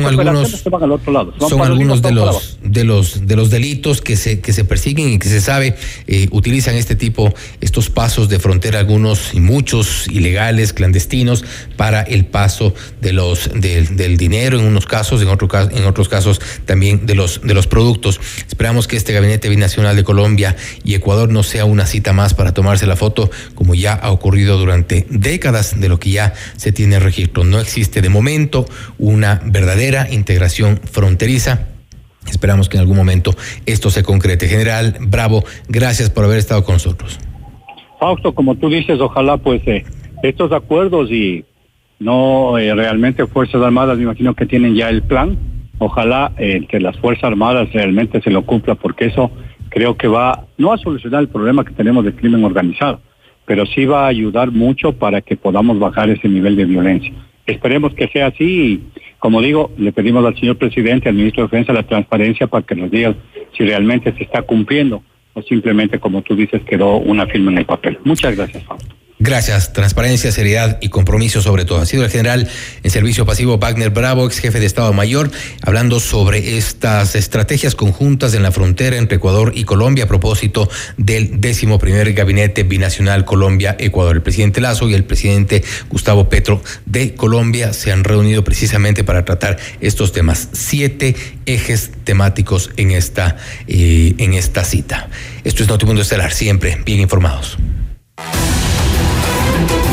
algunos, son algunos de los, de los de los delitos que se que se persiguen y que se sabe eh, utilizan este tipo, estos pasos de frontera, algunos y muchos ilegales, clandestinos, para el paso de los del dinero en unos casos, en otro en otros casos también de los de los productos. Esperamos que este gabinete binacional de Colombia y Ecuador no sea una cita más para tomarse la foto, como ya ha ocurrido durante décadas de lo que ya se tiene registro. No existe de momento una verdadera integración fronteriza. Esperamos que en algún momento esto se concrete. General Bravo, gracias por haber estado con nosotros. Fausto, como tú dices, ojalá pues eh, estos acuerdos y no eh, realmente Fuerzas Armadas, me imagino que tienen ya el plan. Ojalá eh, que las Fuerzas Armadas realmente se lo cumpla porque eso creo que va no a solucionar el problema que tenemos de crimen organizado, pero sí va a ayudar mucho para que podamos bajar ese nivel de violencia. Esperemos que sea así y, como digo, le pedimos al señor presidente, al ministro de Defensa, la transparencia para que nos diga si realmente se está cumpliendo o simplemente, como tú dices, quedó una firma en el papel. Muchas gracias, Fausto. Gracias. Transparencia, seriedad y compromiso sobre todo. Ha sido el general en servicio pasivo Wagner Bravo, ex jefe de Estado Mayor, hablando sobre estas estrategias conjuntas en la frontera entre Ecuador y Colombia a propósito del décimo primer gabinete binacional Colombia-Ecuador. El presidente Lazo y el presidente Gustavo Petro de Colombia se han reunido precisamente para tratar estos temas. Siete ejes temáticos en esta, eh, en esta cita. Esto es Notimundo Estelar, siempre bien informados.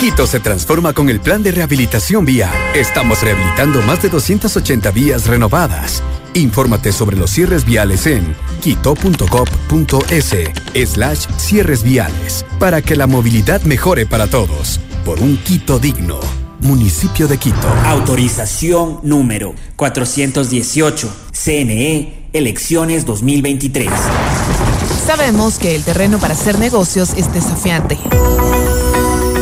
Quito se transforma con el plan de rehabilitación vial. Estamos rehabilitando más de 280 vías renovadas. Infórmate sobre los cierres viales en quito.gov.es slash cierres viales para que la movilidad mejore para todos. Por un Quito digno. Municipio de Quito. Autorización número 418. CNE, elecciones 2023. Sabemos que el terreno para hacer negocios es desafiante.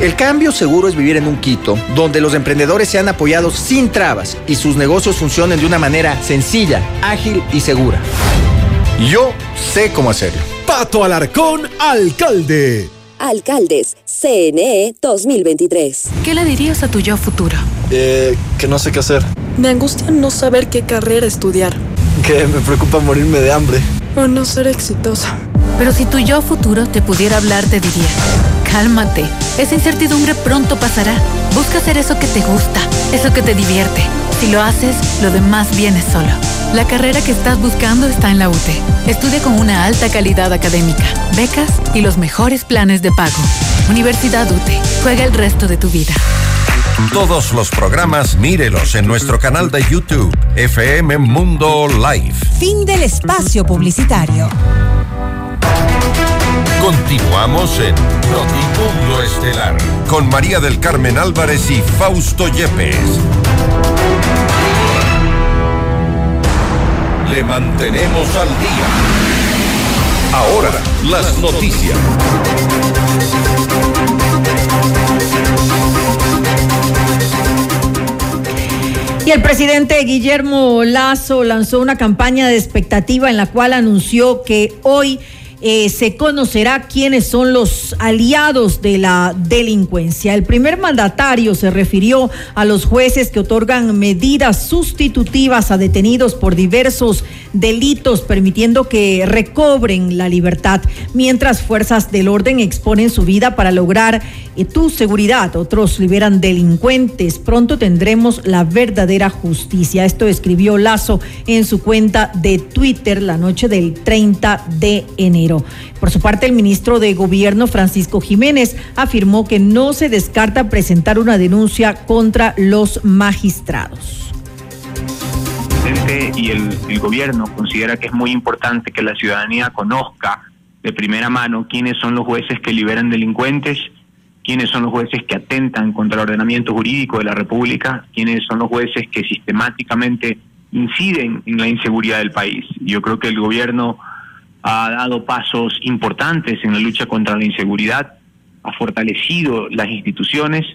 El cambio seguro es vivir en un Quito donde los emprendedores sean apoyados sin trabas y sus negocios funcionen de una manera sencilla, ágil y segura. Yo sé cómo hacerlo. Pato Alarcón, alcalde. Alcaldes, CNE 2023. ¿Qué le dirías a tu yo futuro? Eh, que no sé qué hacer. Me angustia no saber qué carrera estudiar. Que me preocupa morirme de hambre. O no ser exitosa. Pero si tu yo futuro te pudiera hablar, te diría, cálmate, esa incertidumbre pronto pasará. Busca hacer eso que te gusta, eso que te divierte. Si lo haces, lo demás viene solo. La carrera que estás buscando está en la UTE. Estudia con una alta calidad académica, becas y los mejores planes de pago. Universidad UTE. Juega el resto de tu vida. Todos los programas mírelos en nuestro canal de YouTube, FM Mundo Live. Fin del espacio publicitario. Continuamos en Notimundo Estelar con María del Carmen Álvarez y Fausto Yepes. Le mantenemos al día. Ahora, las noticias. Y el presidente Guillermo Lazo lanzó una campaña de expectativa en la cual anunció que hoy eh, se conocerá quiénes son los aliados de la delincuencia. El primer mandatario se refirió a los jueces que otorgan medidas sustitutivas a detenidos por diversos delitos, permitiendo que recobren la libertad, mientras fuerzas del orden exponen su vida para lograr eh, tu seguridad. Otros liberan delincuentes. Pronto tendremos la verdadera justicia. Esto escribió Lazo en su cuenta de Twitter la noche del 30 de enero. Por su parte, el ministro de Gobierno, Francisco Jiménez, afirmó que no se descarta presentar una denuncia contra los magistrados y el, el, gobierno considera que es muy importante que la ciudadanía conozca de primera mano quiénes son los jueces que liberan delincuentes, quiénes son los jueces que atentan contra el ordenamiento jurídico de la República, quiénes son los jueces que sistemáticamente inciden en la inseguridad del país. Yo creo que el gobierno ha dado pasos importantes en la lucha contra la inseguridad, ha fortalecido las instituciones,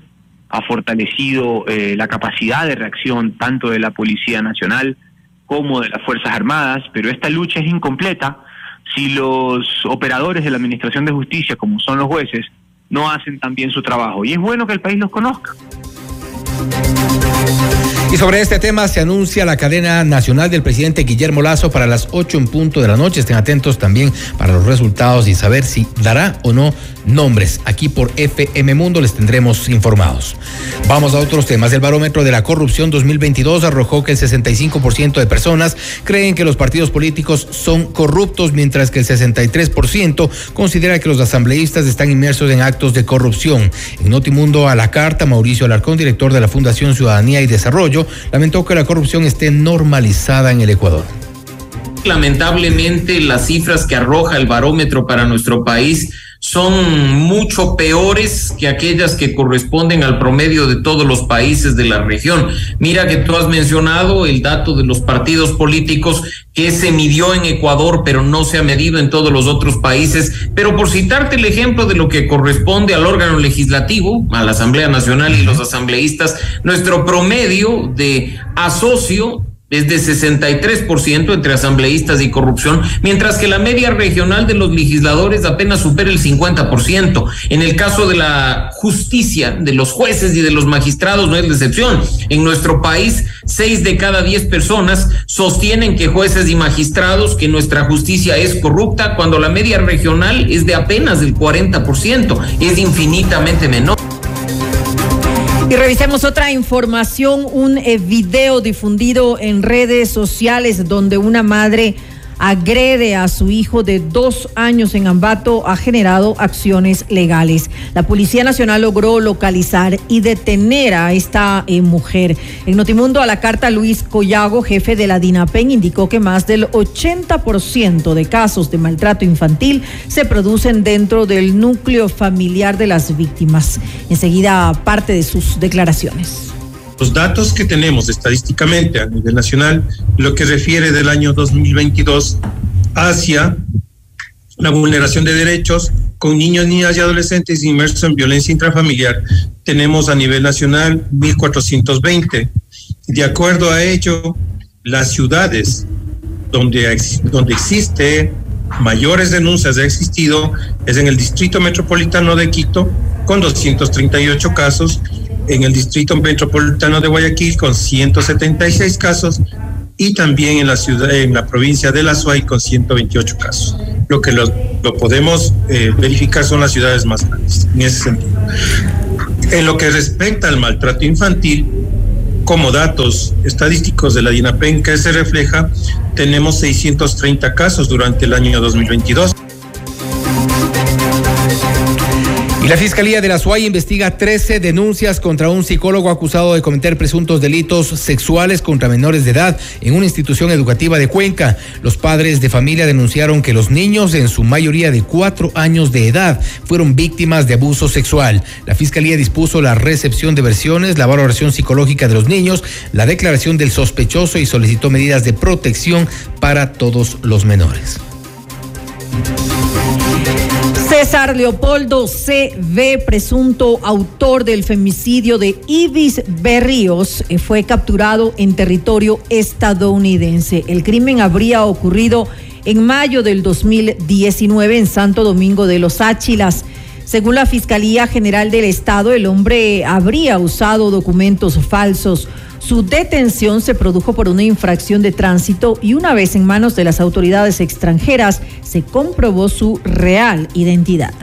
ha fortalecido eh, la capacidad de reacción tanto de la Policía Nacional como de las Fuerzas Armadas, pero esta lucha es incompleta si los operadores de la Administración de Justicia, como son los jueces, no hacen también su trabajo. Y es bueno que el país los conozca. Y sobre este tema se anuncia la cadena nacional del presidente Guillermo Lazo para las 8 en punto de la noche. Estén atentos también para los resultados y saber si dará o no nombres. Aquí por FM Mundo les tendremos informados. Vamos a otros temas. El barómetro de la corrupción 2022 arrojó que el 65% de personas creen que los partidos políticos son corruptos, mientras que el 63% considera que los asambleístas están inmersos en actos de corrupción. En Notimundo a la carta, Mauricio Alarcón, director de la Fundación Ciudadanía y Desarrollo, lamentó que la corrupción esté normalizada en el Ecuador. Lamentablemente, las cifras que arroja el barómetro para nuestro país son mucho peores que aquellas que corresponden al promedio de todos los países de la región. Mira que tú has mencionado el dato de los partidos políticos que se midió en Ecuador, pero no se ha medido en todos los otros países. Pero por citarte el ejemplo de lo que corresponde al órgano legislativo, a la Asamblea Nacional y los asambleístas, nuestro promedio de asocio es de 63% entre asambleístas y corrupción, mientras que la media regional de los legisladores apenas supera el 50%. En el caso de la justicia, de los jueces y de los magistrados no es la excepción. En nuestro país, seis de cada diez personas sostienen que jueces y magistrados, que nuestra justicia es corrupta, cuando la media regional es de apenas el 40%, es infinitamente menor. Revisemos otra información, un eh, video difundido en redes sociales donde una madre agrede a su hijo de dos años en Ambato ha generado acciones legales. La Policía Nacional logró localizar y detener a esta eh, mujer. En Notimundo a la carta Luis Collago, jefe de la DINAPEN, indicó que más del 80% de casos de maltrato infantil se producen dentro del núcleo familiar de las víctimas. Enseguida parte de sus declaraciones. Los datos que tenemos estadísticamente a nivel nacional, lo que refiere del año 2022 hacia la vulneración de derechos con niños, niñas y adolescentes inmersos en violencia intrafamiliar, tenemos a nivel nacional 1.420. De acuerdo a ello, las ciudades donde, donde existe mayores denuncias de existido es en el Distrito Metropolitano de Quito, con 238 casos, en el Distrito Metropolitano de Guayaquil con 176 casos y también en la ciudad, en la provincia de La Suay con 128 casos. Lo que lo, podemos eh, verificar son las ciudades más grandes en ese sentido. En lo que respecta al maltrato infantil, como datos estadísticos de la DINAPEN que se refleja, tenemos 630 casos durante el año 2022. Y la Fiscalía de la SUAY investiga 13 denuncias contra un psicólogo acusado de cometer presuntos delitos sexuales contra menores de edad en una institución educativa de Cuenca. Los padres de familia denunciaron que los niños, en su mayoría de cuatro años de edad, fueron víctimas de abuso sexual. La Fiscalía dispuso la recepción de versiones, la valoración psicológica de los niños, la declaración del sospechoso y solicitó medidas de protección para todos los menores. César Leopoldo C.V., presunto autor del femicidio de Ibis Berríos, eh, fue capturado en territorio estadounidense. El crimen habría ocurrido en mayo del 2019 en Santo Domingo de los Áchilas. Según la Fiscalía General del Estado, el hombre habría usado documentos falsos. Su detención se produjo por una infracción de tránsito y una vez en manos de las autoridades extranjeras se comprobó su real identidad.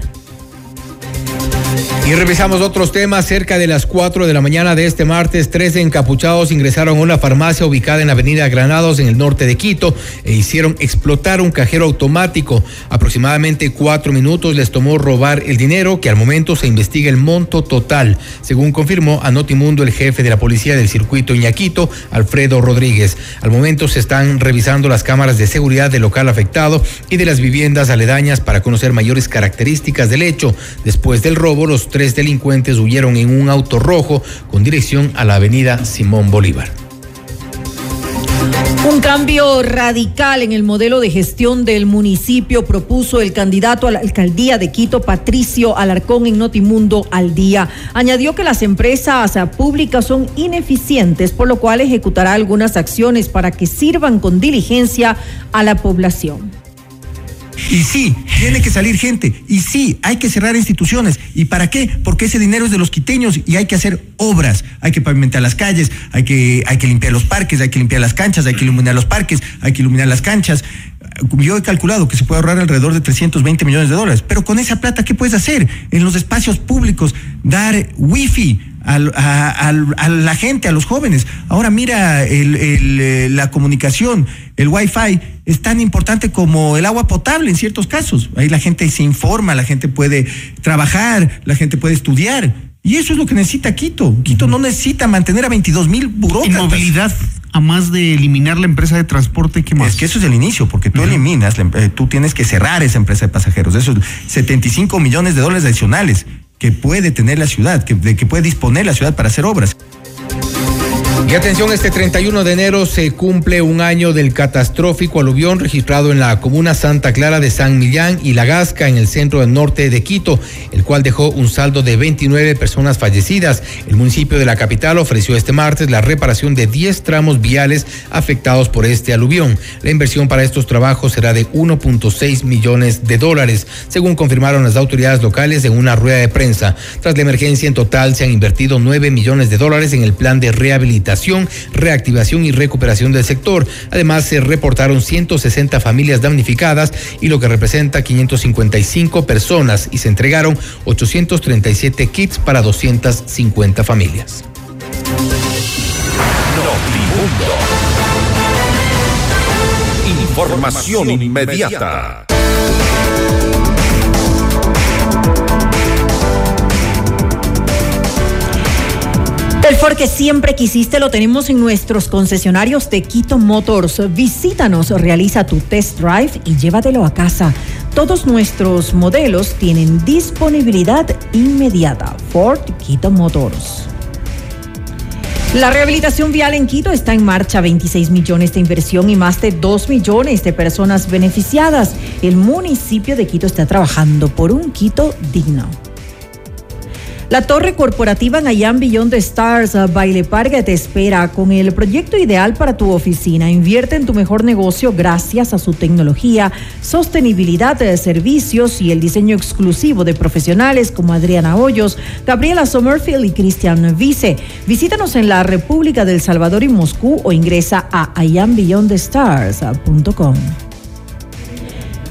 Y revisamos otros temas. Cerca de las 4 de la mañana de este martes, tres encapuchados ingresaron a una farmacia ubicada en Avenida Granados, en el norte de Quito, e hicieron explotar un cajero automático. Aproximadamente cuatro minutos les tomó robar el dinero, que al momento se investiga el monto total, según confirmó a Notimundo el jefe de la policía del circuito Iñaquito, Alfredo Rodríguez. Al momento se están revisando las cámaras de seguridad del local afectado y de las viviendas aledañas para conocer mayores características del hecho. Después del robo, los tres delincuentes huyeron en un auto rojo con dirección a la avenida Simón Bolívar. Un cambio radical en el modelo de gestión del municipio propuso el candidato a la alcaldía de Quito, Patricio Alarcón, en Notimundo al día. Añadió que las empresas públicas son ineficientes, por lo cual ejecutará algunas acciones para que sirvan con diligencia a la población. Y sí, tiene que salir gente. Y sí, hay que cerrar instituciones. ¿Y para qué? Porque ese dinero es de los quiteños y hay que hacer obras. Hay que pavimentar las calles, hay que, hay que limpiar los parques, hay que limpiar las canchas, hay que iluminar los parques, hay que iluminar las canchas. Yo he calculado que se puede ahorrar alrededor de 320 millones de dólares. Pero con esa plata, ¿qué puedes hacer? En los espacios públicos, dar wifi a, la gente, a los jóvenes. Ahora mira eh, la comunicación, el wifi es tan importante como el agua potable en ciertos casos. Ahí la gente se informa, la gente puede trabajar, la gente puede estudiar. Y eso es lo que necesita Quito. Quito no necesita mantener a 22 mil burócratas. movilidad, a más de eliminar la empresa de transporte, ¿qué más? Es que eso es el inicio, porque tú eliminas, eh, tú tienes que cerrar esa empresa de pasajeros. Esos 75 millones de dólares adicionales que puede tener la ciudad, que, de que puede disponer la ciudad para hacer obras. Y atención, este 31 de enero se cumple un año del catastrófico aluvión registrado en la comuna Santa Clara de San Millán y La Gasca en el centro del norte de Quito, el cual dejó un saldo de 29 personas fallecidas. El municipio de la capital ofreció este martes la reparación de 10 tramos viales afectados por este aluvión. La inversión para estos trabajos será de 1.6 millones de dólares, según confirmaron las autoridades locales en una rueda de prensa. Tras la emergencia en total se han invertido 9 millones de dólares en el plan de rehabilitación reactivación y recuperación del sector. Además, se reportaron 160 familias damnificadas y lo que representa 555 personas y se entregaron 837 kits para 250 familias. Información inmediata. El Ford que siempre quisiste lo tenemos en nuestros concesionarios de Quito Motors. Visítanos, realiza tu test drive y llévatelo a casa. Todos nuestros modelos tienen disponibilidad inmediata. Ford Quito Motors. La rehabilitación vial en Quito está en marcha, 26 millones de inversión y más de 2 millones de personas beneficiadas. El municipio de Quito está trabajando por un Quito digno. La torre corporativa Nayan Beyond the Stars uh, Baile Parque te espera con el proyecto ideal para tu oficina. Invierte en tu mejor negocio gracias a su tecnología, sostenibilidad de servicios y el diseño exclusivo de profesionales como Adriana Hoyos, Gabriela Sommerfield y Cristian Vice. Visítanos en la República del Salvador y Moscú o ingresa a iambeyondthestars.com.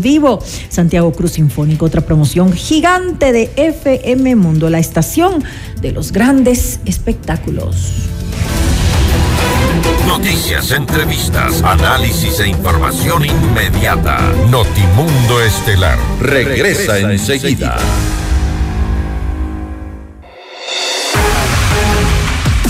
vivo. Santiago Cruz Sinfónico, otra promoción gigante de FM Mundo, la estación de los grandes espectáculos. Noticias, entrevistas, análisis e información inmediata. Notimundo Estelar regresa, enseguida.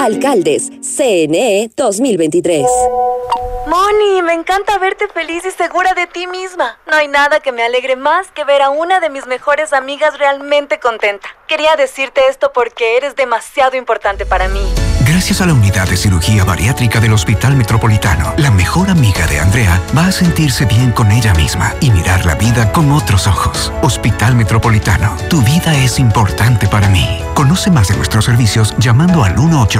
Alcaldes, CNE 2023. Moni, me encanta verte feliz y segura de ti misma. No hay nada que me alegre más que ver a una de mis mejores amigas realmente contenta. Quería decirte esto porque eres demasiado importante para mí. Gracias a la unidad de cirugía bariátrica del Hospital Metropolitano, la mejor amiga de Andrea va a sentirse bien con ella misma y mirar la vida con otros ojos. Hospital Metropolitano, tu vida es importante para mí. Conoce más de nuestros servicios llamando al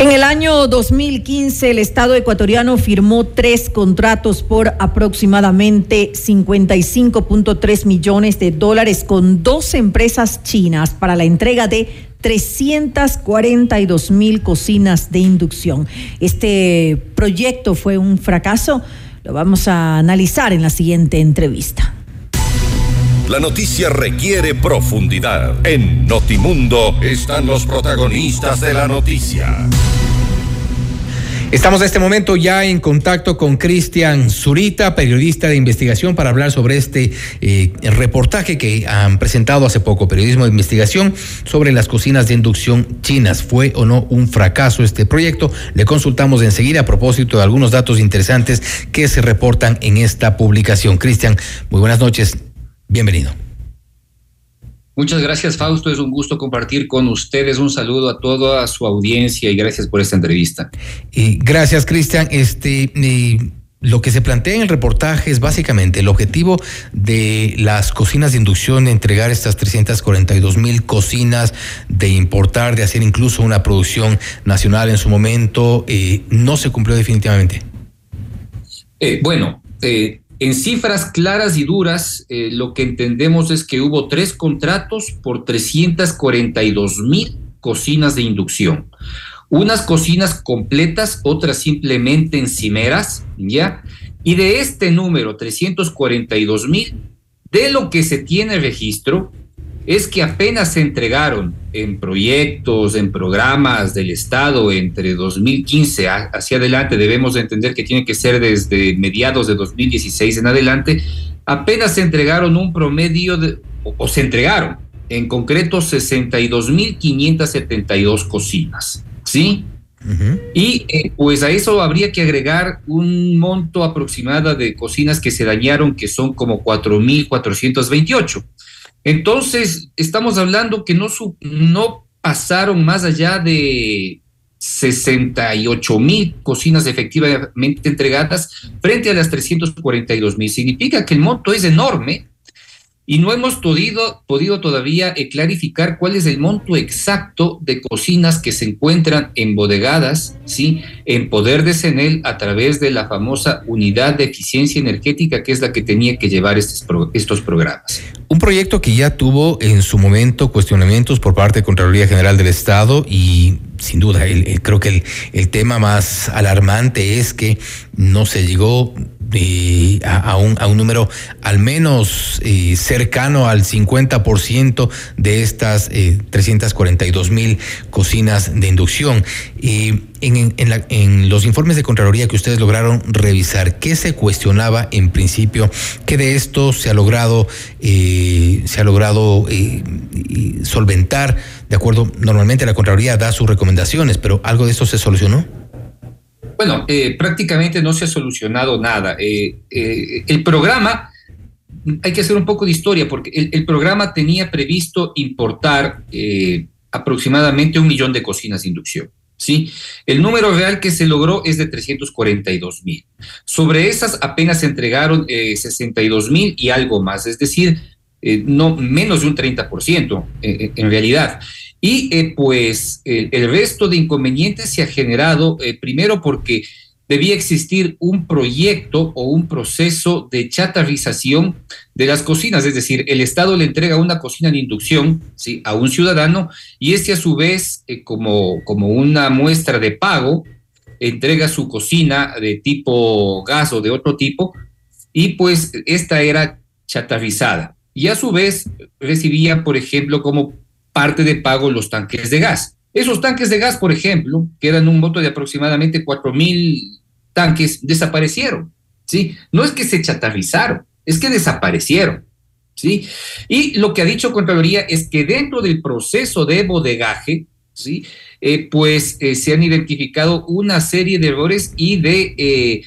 En el año 2015, el Estado ecuatoriano firmó tres contratos por aproximadamente 55.3 millones de dólares con dos empresas chinas para la entrega de 342 mil cocinas de inducción. Este proyecto fue un fracaso. Lo vamos a analizar en la siguiente entrevista. La noticia requiere profundidad. En Notimundo están los protagonistas de la noticia. Estamos en este momento ya en contacto con Cristian Zurita, periodista de investigación, para hablar sobre este eh, reportaje que han presentado hace poco, periodismo de investigación sobre las cocinas de inducción chinas. ¿Fue o no un fracaso este proyecto? Le consultamos enseguida a propósito de algunos datos interesantes que se reportan en esta publicación. Cristian, muy buenas noches. Bienvenido. Muchas gracias, Fausto. Es un gusto compartir con ustedes. Un saludo a toda su audiencia y gracias por esta entrevista. Y gracias, Cristian. Este. eh, lo que se plantea en el reportaje es básicamente el objetivo de las cocinas de inducción de entregar estas 342 mil cocinas, de importar, de hacer incluso una producción nacional en su momento, eh, no se cumplió definitivamente. Eh, bueno, eh, en cifras claras y duras, eh, lo que entendemos es que hubo tres contratos por 342 mil cocinas de inducción. Unas cocinas completas, otras simplemente encimeras, ¿ya? Y de este número, 342 mil, de lo que se tiene registro, es que apenas se entregaron en proyectos, en programas del Estado entre 2015 a- hacia adelante, debemos de entender que tiene que ser desde mediados de 2016 en adelante, apenas se entregaron un promedio de, o, o se entregaron en concreto 62.572 cocinas, ¿sí? Y eh, pues a eso habría que agregar un monto aproximado de cocinas que se dañaron, que son como 4.428. Entonces, estamos hablando que no, no pasaron más allá de 68 mil cocinas efectivamente entregadas frente a las 342 mil. Significa que el monto es enorme y no hemos podido, podido todavía eh, clarificar cuál es el monto exacto de cocinas que se encuentran embodegadas, ¿sí? En poder de CENEL a través de la famosa unidad de eficiencia energética que es la que tenía que llevar estos, estos programas. Un proyecto que ya tuvo en su momento cuestionamientos por parte de Contraloría General del Estado y sin duda el- el- creo que el, el tema más alarmante es que no se llegó eh, a, un, a un número al menos eh, cercano al 50% de estas eh, 342 mil cocinas de inducción. Eh, en, en, los informes de Contraloría que ustedes lograron revisar, ¿qué se cuestionaba en principio? ¿Qué de esto se ha logrado, eh, se ha logrado eh, solventar? De acuerdo, normalmente la Contraloría da sus recomendaciones, pero ¿algo de esto se solucionó? Bueno, eh, prácticamente no se ha solucionado nada. Eh, eh, el programa, hay que hacer un poco de historia, porque el, programa tenía previsto importar eh, aproximadamente un millón de cocinas de inducción. ¿sí? El número real que se logró es de 342 mil. Sobre esas apenas se entregaron eh, 62 mil y algo más, es decir, no menos de un 30% eh, en realidad. Y eh, pues el, resto de inconvenientes se ha generado eh, primero porque debía existir un proyecto o un proceso de chatarrización de las cocinas, es decir, el Estado le entrega una cocina de inducción ¿sí? a un ciudadano y este a su vez, eh, como, como una muestra de pago, entrega su cocina de tipo gas o de otro tipo y pues esta era chatarrizada. Y a su vez recibía, por ejemplo, como parte de pago los tanques de gas. Esos tanques de gas, por ejemplo, que eran un voto de aproximadamente 4 mil tanques, desaparecieron. ¿sí? No es que se chatarrizaron, es que desaparecieron. ¿sí? Y lo que ha dicho Contraloría es que dentro del proceso de bodegaje, ¿sí? Eh, pues eh, se han identificado una serie de errores y de, eh,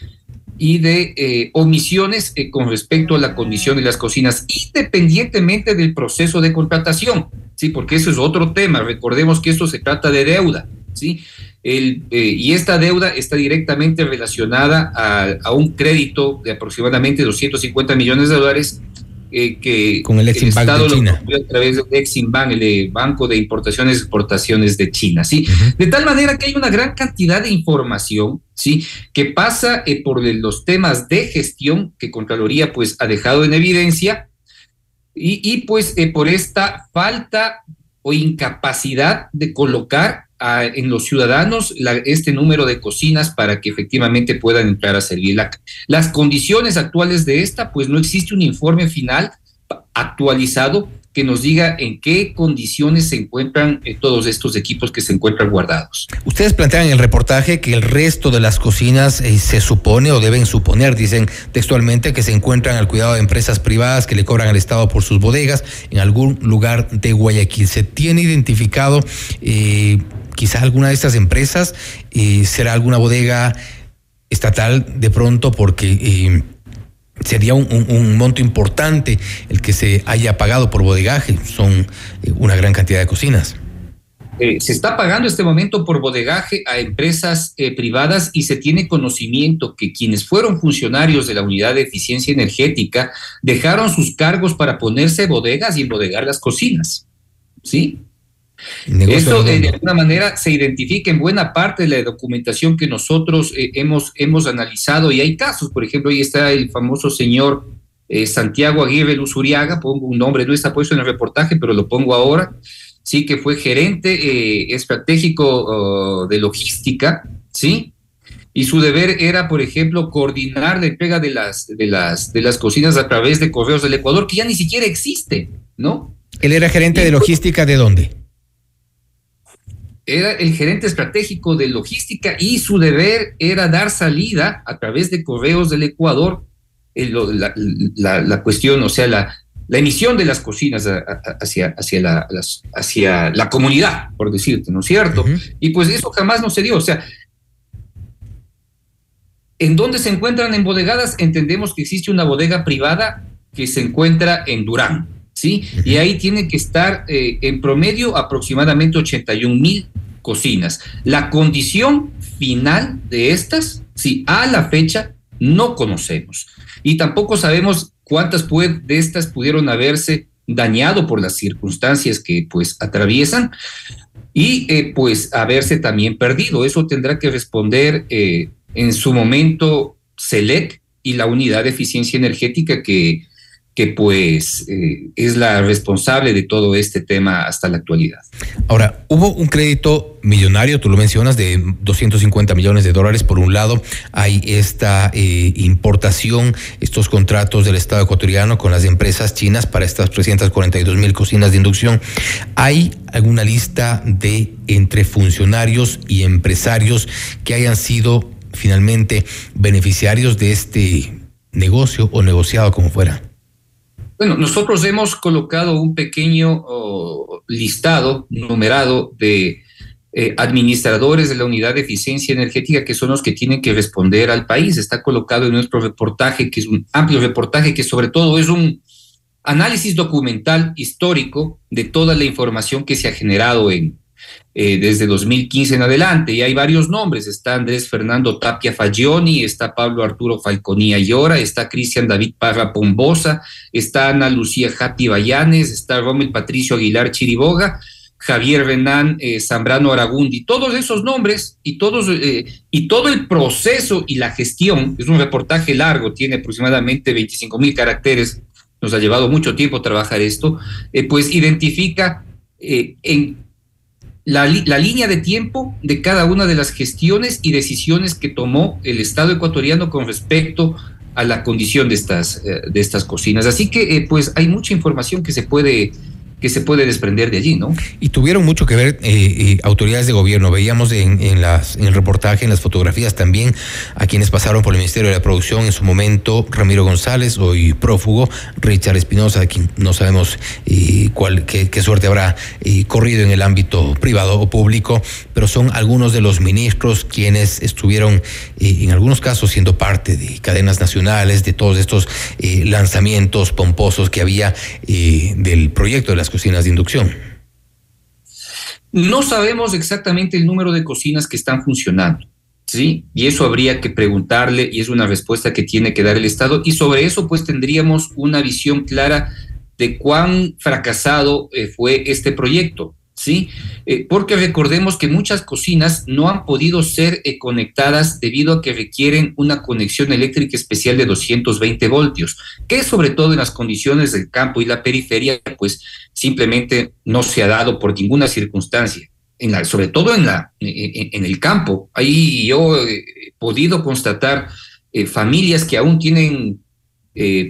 y de eh, omisiones eh, con respecto a la condición de las cocinas, independientemente del proceso de contratación, ¿sí? porque eso es otro tema. Recordemos que esto se trata de deuda. ¿sí? El, eh, y esta deuda está directamente relacionada a, a, un crédito de aproximadamente 250 millones de dólares eh, que Con el Exim Bank de China. lo a través del Exim Bank, el eh, Banco de Importaciones y Exportaciones de China, ¿sí? De tal manera que hay una gran cantidad de información, ¿sí? Que pasa eh, por los temas de gestión que Contraloría, pues, ha dejado en evidencia y, y pues, eh, por esta falta o incapacidad de colocar en los ciudadanos la, este número de cocinas para que efectivamente puedan entrar a servir. La, las condiciones actuales de esta, pues no existe un informe final actualizado que nos diga en qué condiciones se encuentran eh, todos estos equipos que se encuentran guardados. Ustedes plantean en el reportaje que el resto de las cocinas eh, se supone o deben suponer, dicen textualmente, que se encuentran al cuidado de empresas privadas que le cobran al Estado por sus bodegas en algún lugar de Guayaquil. ¿Se tiene identificado eh, quizá alguna de estas empresas? Eh, ¿Será alguna bodega estatal de pronto? Porque eh, sería un, monto importante el que se haya pagado por bodegaje. Son eh, una gran cantidad de cocinas. Se está pagando este momento por bodegaje a empresas privadas y se tiene conocimiento que quienes fueron funcionarios de la unidad de eficiencia energética dejaron sus cargos para ponerse bodegas y embodegar las cocinas. ¿Sí? Eso eh, de alguna manera se identifica en buena parte de la documentación que nosotros eh, hemos, hemos analizado y hay casos, por ejemplo, ahí está el famoso señor eh, Santiago Aguirre Luzuriaga, pongo un nombre, no está puesto en el reportaje, pero lo pongo ahora, sí, que fue gerente eh, estratégico uh, de logística, sí, y su deber era, por ejemplo, coordinar la entrega de las, de las, de las cocinas a través de correos del Ecuador, que ya ni siquiera existe, ¿no? ¿Él era gerente de logística de dónde? Era el gerente estratégico de logística y su deber era dar salida a través de correos del Ecuador, el, la, la, la, cuestión, o sea, la, la emisión de las cocinas a, a, hacia, hacia, la, las, hacia la comunidad, por decirte, ¿no es cierto? Uh -huh. Y pues eso jamás no se dio, o sea, ¿en dónde se encuentran embodegadas? Entendemos que existe una bodega privada que se encuentra en Durán, ¿sí? Uh -huh. Y ahí tiene que estar eh, en promedio aproximadamente 81 mil cocinas. La condición final de estas, sí, a la fecha no conocemos. Y tampoco sabemos cuántas de estas pudieron haberse dañado por las circunstancias que pues atraviesan y eh, pues haberse también perdido. Eso tendrá que responder eh, en su momento CELEC y la unidad de eficiencia energética que, que pues eh, es la responsable de todo este tema hasta la actualidad. Ahora, hubo un crédito millonario, tú lo mencionas, de 250 millones de dólares. Por un lado, hay esta eh, importación, estos contratos del Estado ecuatoriano con las empresas chinas para estas 342 mil cocinas de inducción. ¿Hay alguna lista de entre funcionarios y empresarios que hayan sido finalmente beneficiarios de este negocio o negociado como fuera? Bueno, nosotros hemos colocado un pequeño oh, listado numerado de eh, administradores de la unidad de eficiencia energética que son los que tienen que responder al país. Está colocado en nuestro reportaje, que es un amplio reportaje, que sobre todo es un análisis documental histórico de toda la información que se ha generado en, eh, desde 2015 en adelante. Y hay varios nombres. Está Andrés Fernando Tapia Fagioni, está Pablo Arturo Falconía Llora, está Cristian David Parra Pombosa, está Ana Lucía Jati Bayanes, está Rommel Patricio Aguilar Chiriboga. Javier Renán eh, Zambrano Aragundi, todos esos nombres y, todos, eh, y todo el proceso y la gestión, es un reportaje largo, tiene aproximadamente 25 mil caracteres, nos ha llevado mucho tiempo trabajar esto, pues identifica en la, línea de tiempo de cada una de las gestiones y decisiones que tomó el Estado ecuatoriano con respecto a la condición de estas, eh, de estas cocinas. Así que, eh, pues, hay mucha información que se puede que se puede desprender de allí, ¿no? Y tuvieron mucho que ver eh, eh, autoridades de gobierno. Veíamos en, el reportaje, en las fotografías también a quienes pasaron por el Ministerio de la Producción en su momento, Ramiro González, hoy prófugo, Richard Espinosa, quien no sabemos eh, qué, suerte habrá corrido en el ámbito privado o público, pero son algunos de los ministros quienes estuvieron en algunos casos siendo parte de cadenas nacionales, de todos estos lanzamientos pomposos que había del proyecto de la cocinas de inducción? No sabemos exactamente el número de cocinas que están funcionando, ¿sí? Y eso habría que preguntarle y es una respuesta que tiene que dar el Estado y sobre eso pues tendríamos una visión clara de cuán fracasado eh, fue este proyecto. ¿Sí? Eh, porque recordemos que muchas cocinas no han podido ser eh, conectadas debido a que requieren una conexión eléctrica especial de 220 voltios, que sobre todo en las condiciones del campo y la periferia, pues simplemente no se ha dado por ninguna circunstancia. En la, sobre todo en, la, en, el campo. Ahí yo he podido constatar eh, familias que aún tienen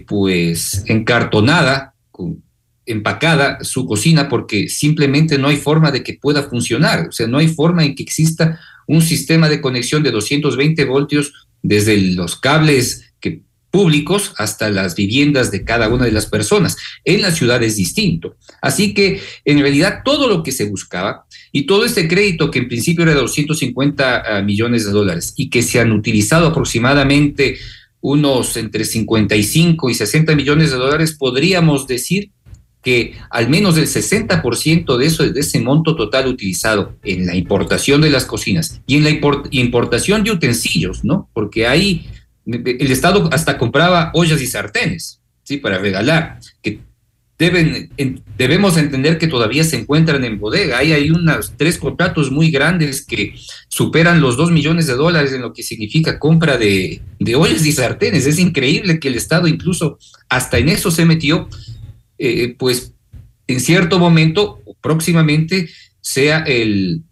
pues encartonada con, empacada su cocina porque simplemente no hay forma de que pueda funcionar, o sea, no hay forma en que exista un sistema de conexión de 220 voltios desde los cables que, públicos hasta las viviendas de cada una de las personas. En la ciudad es distinto. Así que en realidad todo lo que se buscaba y todo este crédito que en principio era de 250 ah, millones de dólares y que se han utilizado aproximadamente unos entre 55 y 60 millones de dólares, podríamos decir que al menos el 60% de, eso, de ese monto total utilizado en la importación de las cocinas y en la importación de utensilios, ¿no? Porque ahí el Estado hasta compraba ollas y sartenes, ¿sí? Para regalar, que deben, debemos entender que todavía se encuentran en bodega. Ahí hay unos tres contratos muy grandes que superan los dos millones de dólares en lo que significa compra de, de ollas y sartenes. Es increíble que el Estado incluso hasta en eso se metió eh, pues en cierto momento o próximamente sea el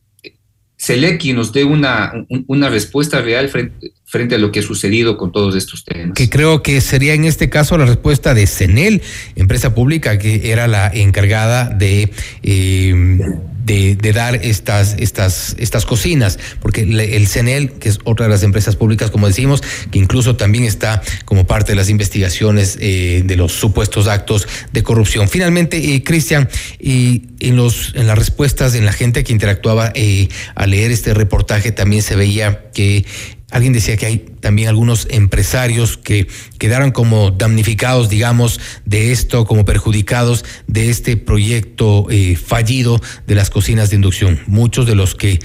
SELEC nos dé una, una respuesta real frente, frente a lo que ha sucedido con todos estos temas. Que creo que sería en este caso la respuesta de CENEL, empresa pública que era la encargada de... Eh, de, de, dar estas, estas, estas cocinas, porque el CENEL, que es otra de las empresas públicas, como decimos, que incluso también está como parte de las investigaciones eh, de los supuestos actos de corrupción. Finalmente, eh, Cristian, en, los, en las respuestas, en la gente que interactuaba eh, al leer este reportaje, también se veía que Alguien decía que hay también algunos empresarios que quedaron como damnificados, digamos, de esto, como perjudicados de este proyecto eh, fallido de las cocinas de inducción. Muchos de los que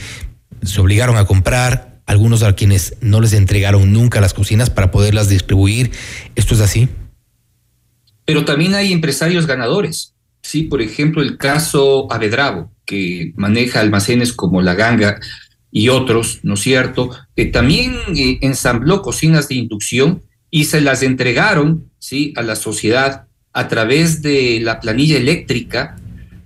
se obligaron a comprar, algunos a quienes no les entregaron nunca las cocinas para poderlas distribuir. ¿Esto es así? Pero también hay empresarios ganadores. Sí, por ejemplo, el caso Avedrago, que maneja almacenes como La Ganga, y otros, ¿no es cierto?, que también eh, ensambló cocinas de inducción y se las entregaron, ¿sí?, a la sociedad a través de la planilla eléctrica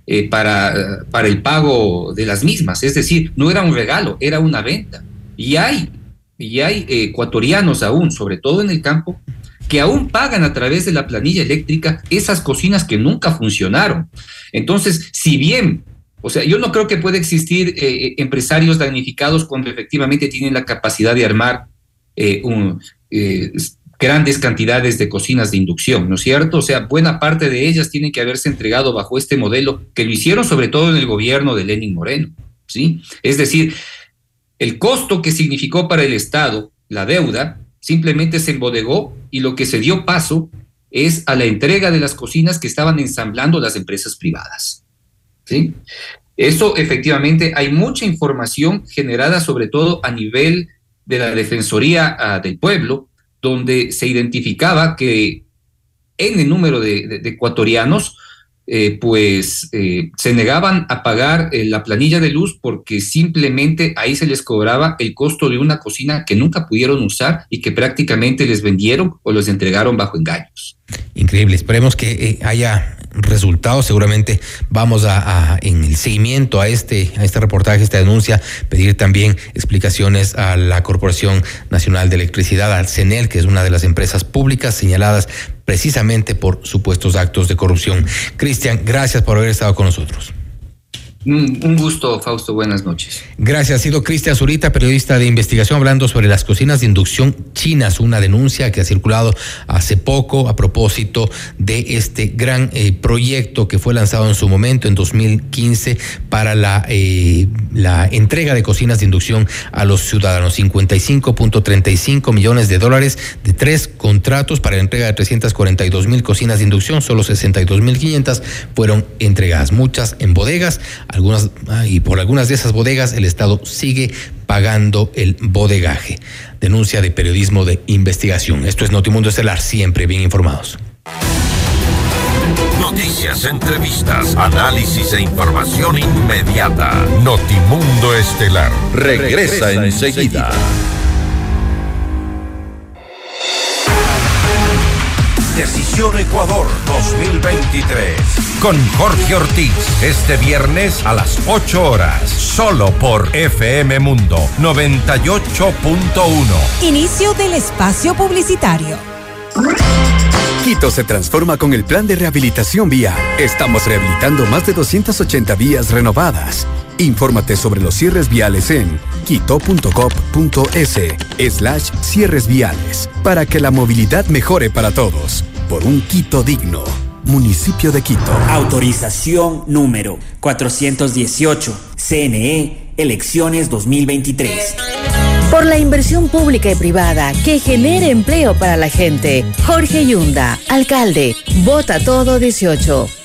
eh, para, para el pago de las mismas. Es decir, no era un regalo, era una venta. Y hay, y hay ecuatorianos aún, sobre todo en el campo, que aún pagan a través de la planilla eléctrica esas cocinas que nunca funcionaron. Entonces, si bien, o sea, yo no creo que pueda existir eh, empresarios damnificados cuando efectivamente tienen la capacidad de armar eh, eh, grandes cantidades de cocinas de inducción, ¿no es cierto? O sea, buena parte de ellas tienen que haberse entregado bajo este modelo que lo hicieron sobre todo en el gobierno de Lenin Moreno, ¿sí? Es decir, el costo que significó para el Estado la deuda simplemente se embodegó y lo que se dio paso es a la entrega de las cocinas que estaban ensamblando las empresas privadas. ¿Sí? Eso efectivamente hay mucha información generada sobre todo a nivel de la Defensoría uh, del Pueblo, donde se identificaba que en el número de, ecuatorianos eh, pues eh, se negaban a pagar eh, la planilla de luz porque simplemente ahí se les cobraba el costo de una cocina que nunca pudieron usar y que prácticamente les vendieron o les entregaron bajo engaños. Increíble, esperemos que eh, haya resultados. Seguramente vamos a, en el seguimiento a este, a este reportaje, esta denuncia, pedir también explicaciones a la Corporación Nacional de Electricidad, al CENEL, que es una de las empresas públicas señaladas precisamente por supuestos actos de corrupción. Cristian, gracias por haber estado con nosotros. Un gusto, Fausto. Buenas noches. Gracias. Ha sido Cristian Zurita, periodista de investigación, hablando sobre las cocinas de inducción chinas, una denuncia que ha circulado hace poco a propósito de este gran eh, proyecto que fue lanzado en su momento, en 2015, para la, eh, la entrega de cocinas de inducción a los ciudadanos. 55.35 millones de dólares de tres contratos para la entrega de 342 mil cocinas de inducción, solo 62 mil 500 fueron entregadas, muchas en bodegas algunas ah, y por algunas de esas bodegas el Estado sigue pagando el bodegaje. Denuncia de periodismo de investigación. Esto es Notimundo Estelar, siempre bien informados. Noticias, entrevistas, análisis e información inmediata. Notimundo Estelar regresa, regresa enseguida. enseguida. Decisión Ecuador 2023. Con Jorge Ortiz, este viernes a las 8 horas, solo por FM Mundo 98.1. Inicio del espacio publicitario. Quito se transforma con el plan de rehabilitación vial. Estamos rehabilitando más de 280 vías renovadas. Infórmate sobre los cierres viales en quito.gov.es slash cierres viales para que la movilidad mejore para todos. Por un Quito digno. Municipio de Quito. Autorización número 418. CNE, elecciones 2023. Por la inversión pública y privada que genere empleo para la gente. Jorge Yunda, alcalde. Vota todo 18.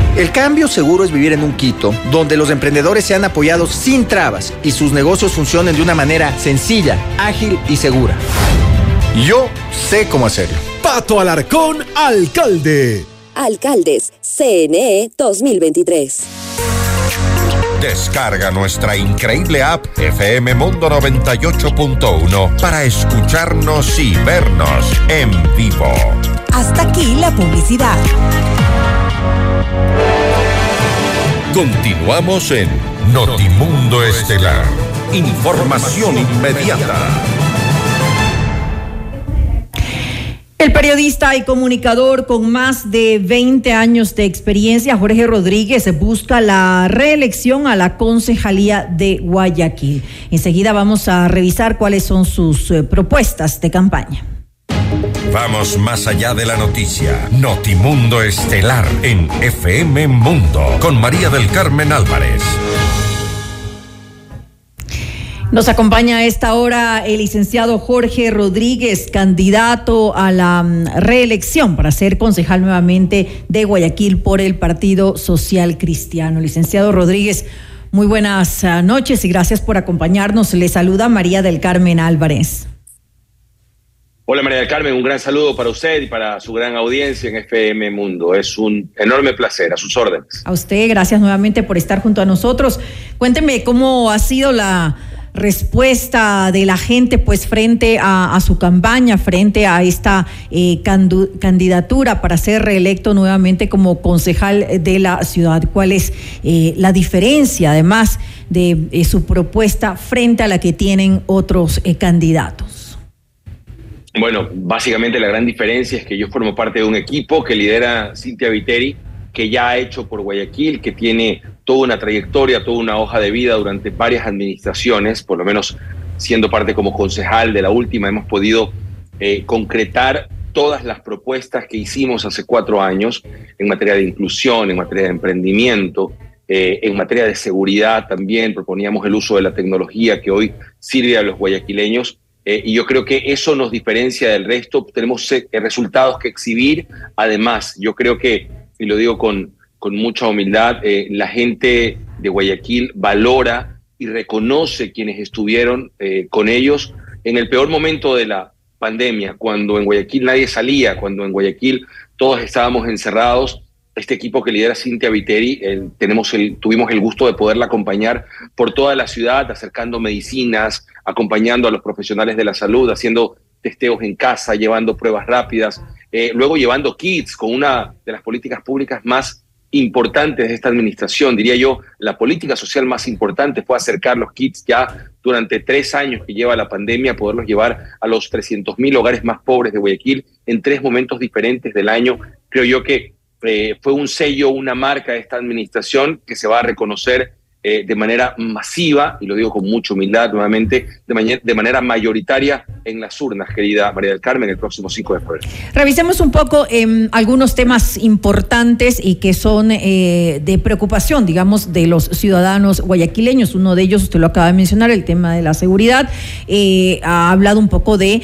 El cambio seguro es vivir en un Quito donde los emprendedores sean apoyados sin trabas y sus negocios funcionen de una manera sencilla, ágil y segura. Yo sé cómo hacerlo. Pato Alarcón, alcalde. Alcaldes, CNE 2023. Descarga nuestra increíble app FM Mundo 98.1 para escucharnos y vernos en vivo. Hasta aquí la publicidad. Continuamos en Notimundo Estelar. Información inmediata. El periodista y comunicador con más de 20 años de experiencia, Jorge Rodríguez, busca la reelección a la concejalía de Guayaquil. Enseguida vamos a revisar cuáles son sus eh, propuestas de campaña. Vamos más allá de la noticia. Notimundo Estelar en FM Mundo con María del Carmen Álvarez. Nos acompaña a esta hora el licenciado Jorge Rodríguez, candidato a la mm, reelección para ser concejal nuevamente de Guayaquil por el Partido Social Cristiano. Licenciado Rodríguez, muy buenas ah, noches y gracias por acompañarnos. Le saluda María del Carmen Álvarez. Hola María del Carmen, un gran saludo para usted y para su gran audiencia en FM Mundo. Es un enorme placer, a sus órdenes. A usted, gracias nuevamente por estar junto a nosotros. Cuénteme cómo ha sido la respuesta de la gente pues frente a, su campaña, frente a esta eh, candidatura para ser reelecto nuevamente como concejal de la ciudad. ¿Cuál es eh, la diferencia además de eh, su propuesta frente a la que tienen otros candidatos? Bueno, básicamente la gran diferencia es que yo formo parte de un equipo que lidera Cintia Viteri, que ya ha hecho por Guayaquil, que tiene toda una trayectoria, toda una hoja de vida durante varias administraciones, por lo menos siendo parte como concejal de la última, hemos podido eh, concretar todas las propuestas que hicimos hace cuatro años en materia de inclusión, en materia de emprendimiento, eh, en materia de seguridad también. Proponíamos el uso de la tecnología que hoy sirve a los guayaquileños eh, y yo creo que eso nos diferencia del resto. Tenemos resultados que exhibir. Además, yo creo que, y lo digo con, con mucha humildad, eh, la gente de Guayaquil valora y reconoce quienes estuvieron eh, con ellos en el peor momento de la pandemia, cuando en Guayaquil nadie salía, cuando en Guayaquil todos estábamos encerrados. Este equipo que lidera Cintia Viteri, tenemos tuvimos el gusto de poderla acompañar por toda la ciudad, acercando medicinas, acompañando a los profesionales de la salud, haciendo testeos en casa, llevando pruebas rápidas, eh, luego llevando kits con una de las políticas públicas más importantes de esta administración, diría yo, la política social más importante fue acercar los kits ya durante tres años que lleva la pandemia, poderlos llevar a los 300 mil hogares más pobres de Guayaquil en tres momentos diferentes del año. Creo yo que eh, fue un sello, una marca de esta administración que se va a reconocer eh, de manera masiva, y lo digo con mucha humildad nuevamente, de, de, manera mayoritaria en las urnas, querida María del Carmen, el próximo 5 de febrero. Revisemos un poco eh, algunos temas importantes y que son eh, de preocupación, digamos, de los ciudadanos guayaquileños. Uno de ellos, usted lo acaba de mencionar, el tema de la seguridad. Eh, ha hablado un poco de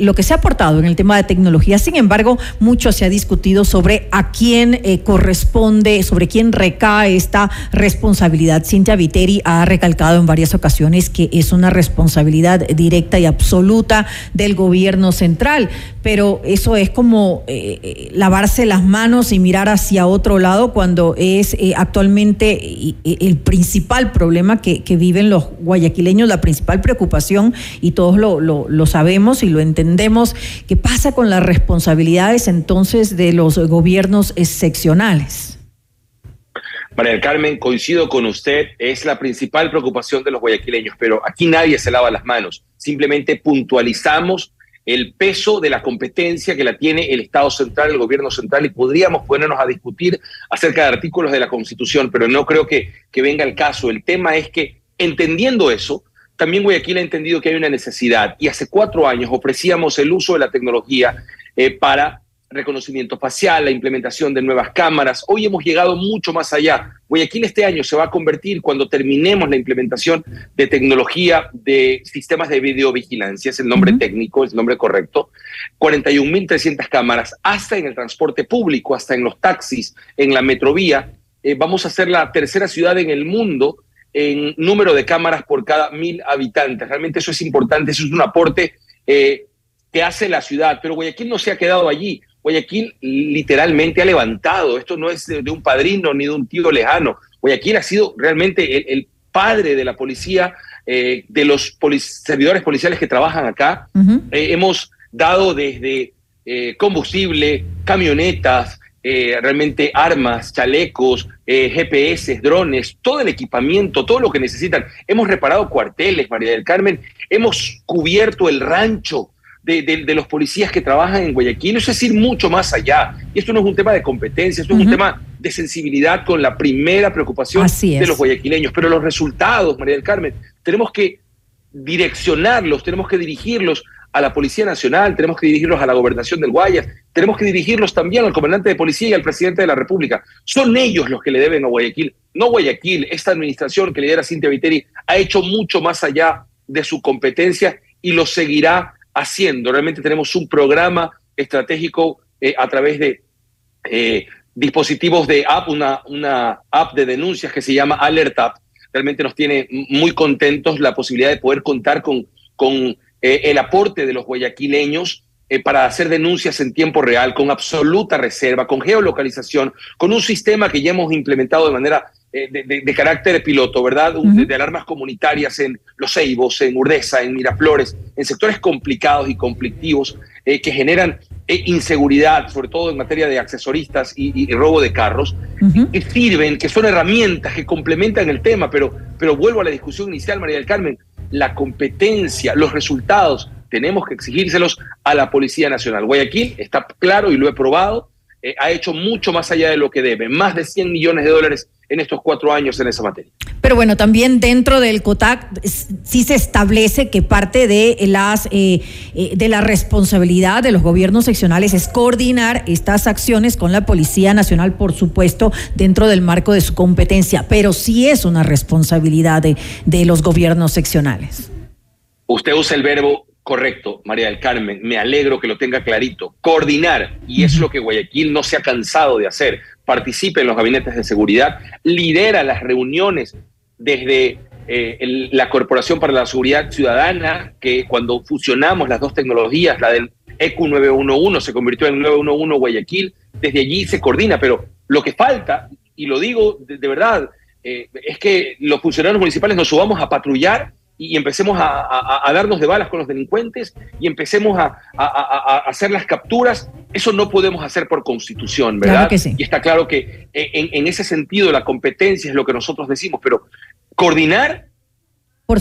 lo que se ha aportado en el tema de tecnología. Sin embargo, mucho se ha discutido sobre a quién corresponde, sobre quién recae esta responsabilidad Cintia Viteri ha recalcado en varias ocasiones que es una responsabilidad directa y absoluta del gobierno central, pero eso es como eh, eh, lavarse las manos y mirar hacia otro lado cuando es eh, actualmente el principal problema que, viven los guayaquileños, la principal preocupación, y todos lo, sabemos y lo entendemos, ¿qué pasa con las responsabilidades entonces de los gobiernos seccionales? María del Carmen, coincido con usted, es la principal preocupación de los guayaquileños, pero aquí nadie se lava las manos, simplemente puntualizamos el peso de la competencia que la tiene el Estado central, el gobierno central, y podríamos ponernos a discutir acerca de artículos de la Constitución, pero no creo que, que venga el caso. El tema es que, entendiendo eso, también Guayaquil ha entendido que hay una necesidad y hace cuatro años ofrecíamos el uso de la tecnología eh, para reconocimiento facial, la implementación de nuevas cámaras. Hoy hemos llegado mucho más allá. Guayaquil este año se va a convertir, cuando terminemos la implementación de tecnología de sistemas de videovigilancia, es el nombre técnico, es el nombre correcto, 41.300 cámaras, hasta en el transporte público, hasta en los taxis, en la metrovía. Eh, vamos a ser la tercera ciudad en el mundo en número de cámaras por cada mil habitantes. Realmente eso es importante, eso es un aporte eh, que hace la ciudad, pero Guayaquil no se ha quedado allí. Guayaquil literalmente ha levantado, esto no es de, un padrino ni de un tío lejano, Guayaquil ha sido realmente el, padre de la policía, eh, de los servidores policiales que trabajan acá. Eh, hemos dado desde eh, combustible, camionetas, realmente armas, chalecos, GPS, drones, todo el equipamiento, todo lo que necesitan. Hemos reparado cuarteles, María del Carmen, hemos cubierto el rancho de, los policías que trabajan en Guayaquil, es decir, mucho más allá. Y esto no es un tema de competencia, esto es un tema de sensibilidad con la primera preocupación de los guayaquileños. Pero los resultados, María del Carmen, tenemos que direccionarlos, tenemos que dirigirlos a la Policía Nacional, tenemos que dirigirlos a la Gobernación del Guayas, tenemos que dirigirlos también al comandante de policía y al presidente de la República. Son ellos los que le deben a Guayaquil, no Guayaquil. Esta administración que lidera Cintia Viteri ha hecho mucho más allá de su competencia y lo seguirá haciendo. Realmente tenemos un programa estratégico eh, a través de eh, dispositivos de app, una, una app de denuncias que se llama Alert App. Realmente nos tiene muy contentos la posibilidad de poder contar con, con eh, el aporte de los guayaquileños para hacer denuncias en tiempo real, con absoluta reserva, con geolocalización, con un sistema que ya hemos implementado de manera de, carácter piloto, ¿verdad? de, alarmas comunitarias en Los Ceibos, en Urdesa, en Miraflores, en sectores complicados y conflictivos que generan inseguridad, sobre todo en materia de accesoristas y, robo de carros, que sirven, que son herramientas que complementan el tema, pero, pero vuelvo a la discusión inicial, María del Carmen, la competencia, los resultados, tenemos que exigírselos a la Policía Nacional. Guayaquil está claro y lo he probado, eh, ha hecho mucho más allá de lo que debe, más de 100 millones de dólares en estos cuatro años en esa materia. Pero bueno, también dentro del COTAC sí se establece que parte de las eh, eh, de la responsabilidad de los gobiernos seccionales es coordinar estas acciones con la Policía Nacional, por supuesto, dentro del marco de su competencia, pero sí es una responsabilidad de, de los gobiernos seccionales. Usted usa el verbo correcto, María del Carmen, me alegro que lo tenga clarito, coordinar, y es lo que Guayaquil no se ha cansado de hacer. Participe en los gabinetes de seguridad, lidera las reuniones desde eh, la Corporación para la Seguridad Ciudadana, que cuando fusionamos las dos tecnologías, la del ECU 911 se convirtió en 911 Guayaquil, desde allí se coordina, pero lo que falta, y lo digo de, verdad, eh, es que los funcionarios municipales nos subamos a patrullar y empecemos a, darnos de balas con los delincuentes y empecemos a, hacer las capturas, eso no podemos hacer por constitución, ¿verdad? Y está claro que en, ese sentido la competencia es lo que nosotros decimos, pero coordinar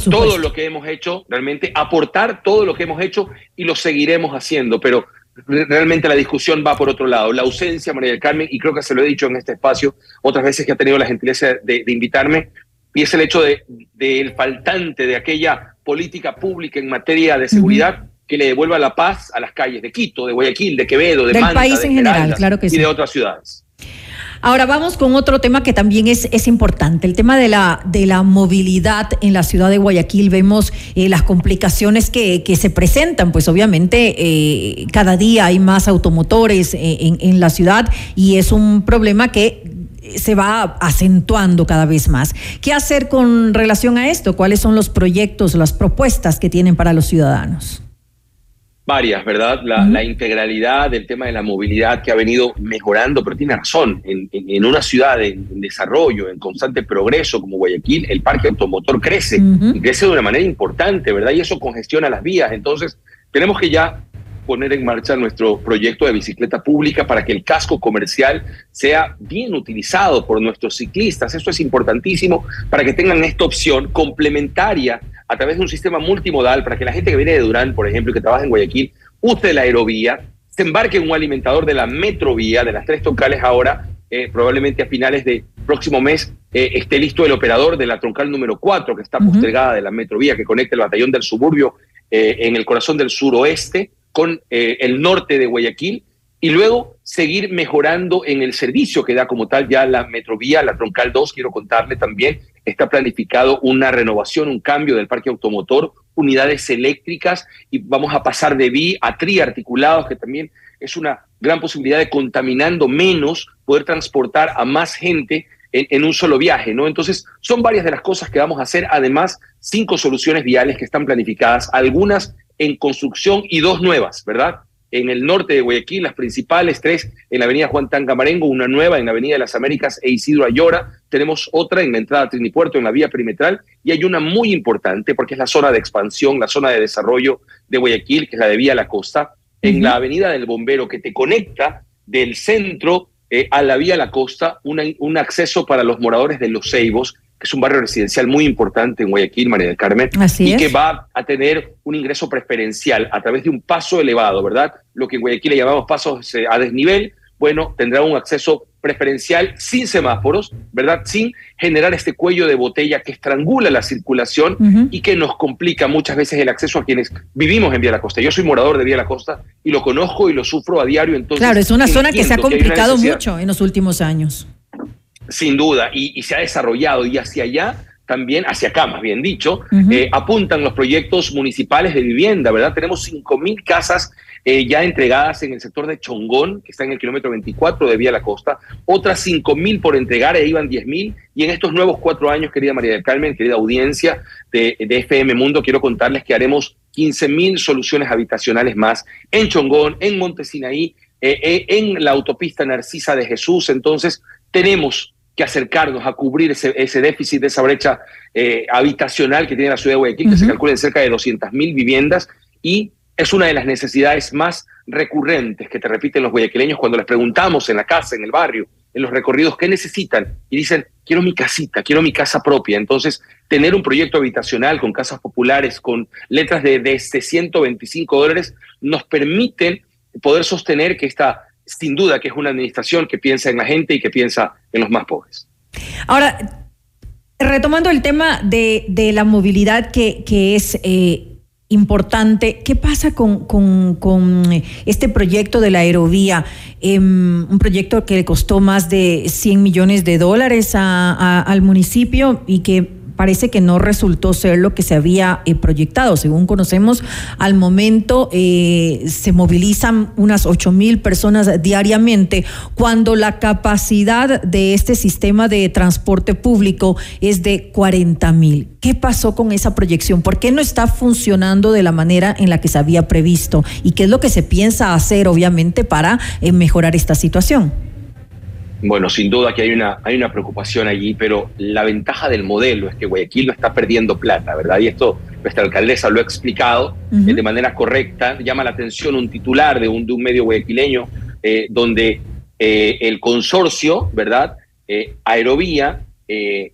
todo lo que hemos hecho, realmente aportar todo lo que hemos hecho y lo seguiremos haciendo, pero realmente la discusión va por otro lado. La ausencia, María del Carmen, y creo que se lo he dicho en este espacio otras veces que ha tenido la gentileza de invitarme, y es el hecho del de, faltante de aquella política pública en materia de seguridad que le devuelva la paz a las calles de Quito, de Guayaquil, de Quevedo, de Del país en general, claro que y de otras ciudades. Ahora vamos con otro tema que también es, es importante, el tema de la, de la movilidad en la ciudad de Guayaquil. Vemos eh, las complicaciones que, que, se presentan, pues obviamente eh, cada día hay más automotores eh, en, en la ciudad y es un problema que se va acentuando cada vez más. ¿Qué hacer con relación a esto? ¿Cuáles son los proyectos, las propuestas que tienen para los ciudadanos? Varias, ¿verdad? La, integralidad del tema de la movilidad que ha venido mejorando, pero tiene razón, en, una ciudad en, desarrollo, en constante progreso como Guayaquil, el parque automotor crece, crece de una manera importante, ¿verdad? Y eso congestiona las vías. Entonces, tenemos que ya poner en marcha nuestro proyecto de bicicleta pública para que el casco comercial sea bien utilizado por nuestros ciclistas. Esto es importantísimo para que tengan esta opción complementaria a través de un sistema multimodal para que la gente que viene de Durán, por ejemplo, y que trabaja en Guayaquil, use la aerovía, se embarque en un alimentador de la metrovía, de las tres troncales ahora, eh, probablemente a finales de próximo mes eh, esté listo el operador de la troncal número 4, que está postergada de la metrovía, que conecta el batallón del suburbio eh, en el corazón del suroeste con eh, el norte de Guayaquil y luego seguir mejorando en el servicio que da como tal ya la Metrovía, la Troncal 2, quiero contarle también, está planificado una renovación, un cambio del parque automotor, unidades eléctricas y vamos a pasar de bi a triarticulados, que también es una gran posibilidad de contaminando menos, poder transportar a más gente en, en, un solo viaje, ¿no? Entonces, son varias de las cosas que vamos a hacer, además, cinco soluciones viales que están planificadas, algunas en construcción y dos nuevas, ¿verdad? En el norte de Guayaquil, las principales tres en la avenida Juan Tangamarengo, una nueva en la avenida de las Américas e Isidro Ayora, tenemos otra en la entrada a Trinipuerto, en la vía perimetral, y hay una muy importante porque es la zona de expansión, la zona de desarrollo de Guayaquil, que es la de Vía La Costa, en la avenida del Bombero, que te conecta del centro eh, a la Vía La Costa, un acceso para los moradores de Los Ceibos, que es un barrio residencial muy importante en Guayaquil, María del Carmen, y que va a tener un ingreso preferencial a través de un paso elevado, ¿verdad? Lo que en Guayaquil le llamamos pasos eh, a desnivel, bueno, tendrá un acceso preferencial sin semáforos, ¿verdad? Sin generar este cuello de botella que estrangula la circulación y que nos complica muchas veces el acceso a quienes vivimos en Vía la Costa. Yo soy morador de Vía la Costa y lo conozco y lo sufro a diario. Entonces, claro, es una zona que se ha complicado mucho en los últimos años sin duda, y, se ha desarrollado y hacia allá también, hacia acá más bien dicho, eh, apuntan los proyectos municipales de vivienda, ¿verdad? Tenemos 5.000 casas eh, ya entregadas en el sector de Chongón, que está en el kilómetro 24 de Vía La Costa, otras 5.000 por entregar, e iban 10.000, y en estos nuevos cuatro años, querida María del Carmen, querida audiencia de, de FM Mundo, quiero contarles que haremos 15.000 soluciones habitacionales más en Chongón, en Montesinaí, eh, eh, en la autopista Narcisa de Jesús. Entonces, tenemos que acercarnos a cubrir ese, déficit de esa brecha eh, habitacional que tiene la ciudad de Guayaquil, que se calcula en cerca de 200.000 viviendas y es una de las necesidades más recurrentes que te repiten los guayaquileños cuando les preguntamos en la casa, en el barrio, en los recorridos, qué necesitan. Y dicen, quiero mi casita, quiero mi casa propia. Entonces, tener un proyecto habitacional con casas populares, con letras de desde 125 dólares, nos permiten poder sostener que esta, sin duda, que es una administración que piensa en la gente y que piensa en los más pobres. Ahora, retomando el tema de, la movilidad que, es... Eh, importante. ¿Qué pasa con, con, este proyecto de la aerovía? Em, un proyecto que le costó más de 100 millones de dólares al municipio y que parece que no resultó ser lo que se había eh, proyectado. Según conocemos, al momento eh, se movilizan unas 8 mil personas diariamente, cuando la capacidad de este sistema de transporte público es de 40 mil. ¿Qué pasó con esa proyección? ¿Por qué no está funcionando de la manera en la que se había previsto? ¿Y qué es lo que se piensa hacer, obviamente, para eh, mejorar esta situación? Bueno, sin duda que hay una, hay una preocupación allí, pero la ventaja del modelo es que Guayaquil no está perdiendo plata, ¿verdad? Y esto nuestra alcaldesa lo ha explicado eh, de manera correcta. Llama la atención un titular de un, de un medio guayaquileño eh, donde eh, el consorcio, ¿verdad? Aerovía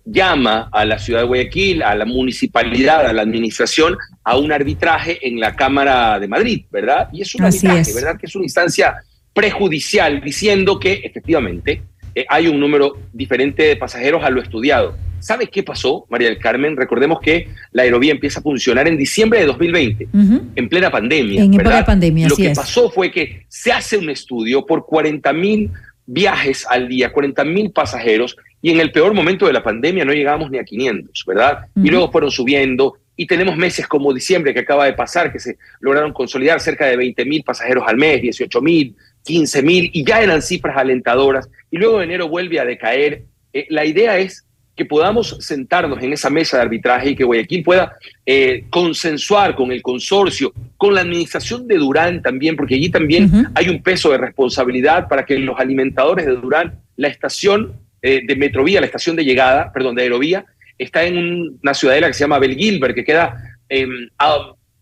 llama a la ciudad de Guayaquil, a la municipalidad, a la administración, a un arbitraje en la Cámara de Madrid, ¿verdad? Y es un arbitraje, ¿verdad? Que es una instancia prejudicial diciendo que efectivamente eh, hay un número diferente de pasajeros a lo estudiado. ¿Sabe qué pasó, María del Carmen? Recordemos que la aerovía empieza a funcionar en diciembre de 2020, en plena pandemia. En plena pandemia, Lo que pasó fue que se hace un estudio por 40 mil viajes al día, 40 mil pasajeros, y en el peor momento de la pandemia no llegábamos ni a 500, ¿verdad? Y luego fueron subiendo, y tenemos meses como diciembre que acaba de pasar, que se lograron consolidar cerca de 20 mil pasajeros al mes, 18 mil, 15 mil, y ya eran cifras alentadoras, y luego enero vuelve a decaer. Eh, la idea es que podamos sentarnos en esa mesa de arbitraje y que Guayaquil pueda eh, consensuar con el consorcio, con la administración de Durán también, porque allí también hay un peso de responsabilidad para que los alimentadores de Durán, la estación eh, de Metrovía, la estación de llegada, perdón, de Aerovía, está en una ciudadela que se llama Belgilbert, que queda em,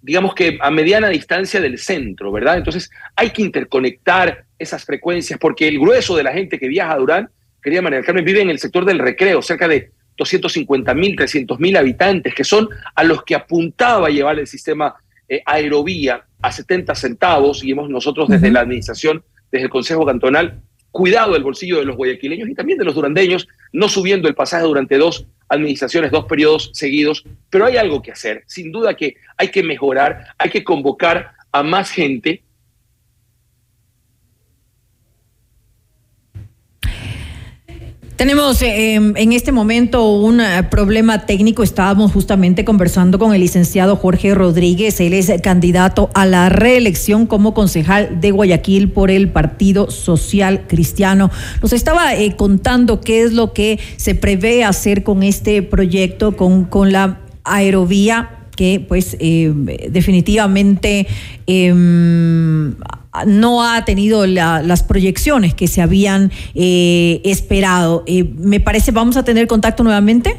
digamos que a mediana distancia del centro, ¿verdad? Entonces hay que interconectar esas frecuencias porque el grueso de la gente que viaja a Durán, querida María del Carmen, vive en el sector del recreo, cerca de 250 mil, 300 mil habitantes, que son a los que apuntaba llevar el sistema eh, aerovía a 70 centavos y hemos nosotros desde la administración, desde el Consejo Cantonal, cuidado del bolsillo de los guayaquileños y también de los durandeños, no subiendo el pasaje durante dos administraciones, dos periodos seguidos, pero hay algo que hacer. Sin duda que hay que mejorar, hay que convocar a más gente Tenemos eh, em, en este momento un eh, problema técnico. Estábamos justamente conversando con el licenciado Jorge Rodríguez. Él es candidato a la reelección como concejal de Guayaquil por el Partido Social Cristiano. Nos estaba eh, contando qué es lo que se prevé hacer con este proyecto, con, con la aerovía que pues definitivamente em, no ha tenido las proyecciones que se habían eh, esperado. Eh, me parece, vamos a tener contacto nuevamente.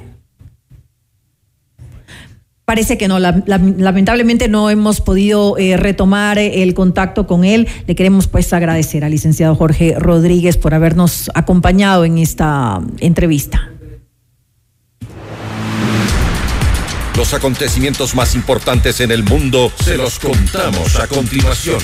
Parece que no, lamentablemente no hemos podido eh, retomar el contacto con él. Le queremos pues agradecer al licenciado Jorge Rodríguez por habernos acompañado en esta entrevista. Los acontecimientos más importantes en el mundo se los contamos a continuación.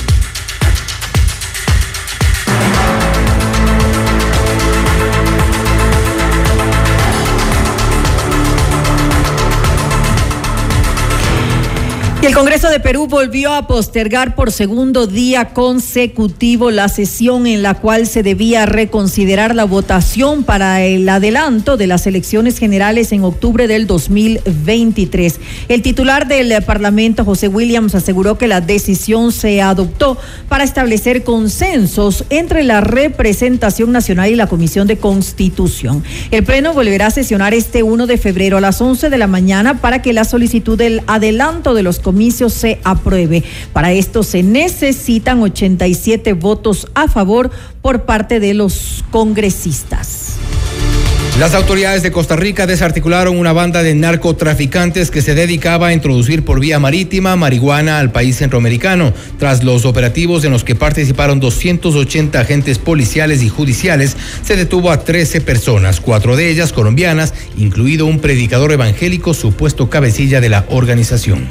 El Congreso de Perú volvió a postergar por segundo día consecutivo la sesión en la cual se debía reconsiderar la votación para el adelanto de las elecciones generales en octubre del 2023. El titular del Parlamento, José Williams, aseguró que la decisión se adoptó para establecer consensos entre la representación nacional y la Comisión de Constitución. El Pleno volverá a sesionar este 1 de febrero a las 11 de la mañana para que la solicitud del adelanto de los se apruebe. Para esto se necesitan 87 votos a favor por parte de los congresistas. Las autoridades de Costa Rica desarticularon una banda de narcotraficantes que se dedicaba a introducir por vía marítima marihuana al país centroamericano. Tras los operativos en los que participaron 280 agentes policiales y judiciales, se detuvo a 13 personas, cuatro de ellas colombianas, incluido un predicador evangélico supuesto cabecilla de la organización.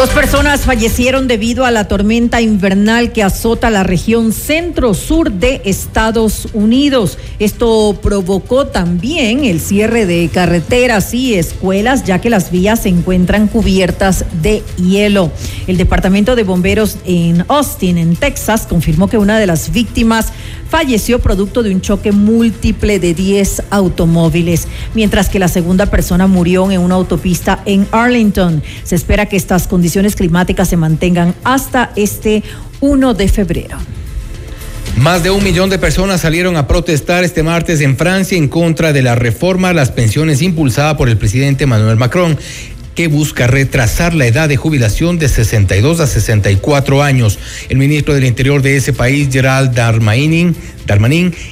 Dos personas fallecieron debido a la tormenta invernal que azota la región centro-sur de Estados Unidos. Esto provocó también el cierre de carreteras y escuelas, ya que las vías se encuentran cubiertas de hielo. El Departamento de Bomberos en Austin, en Texas, confirmó que una de las víctimas falleció producto de un choque múltiple de 10 automóviles, mientras que la segunda persona murió en una autopista en Arlington. Se espera que estas condiciones climáticas se mantengan hasta este 1 de febrero. Más de un millón de personas salieron a protestar este martes en Francia en contra de la reforma a las pensiones impulsada por el presidente Emmanuel Macron que busca retrasar la edad de jubilación de 62 a 64 años. El ministro del Interior de ese país, Gerald Darmanin,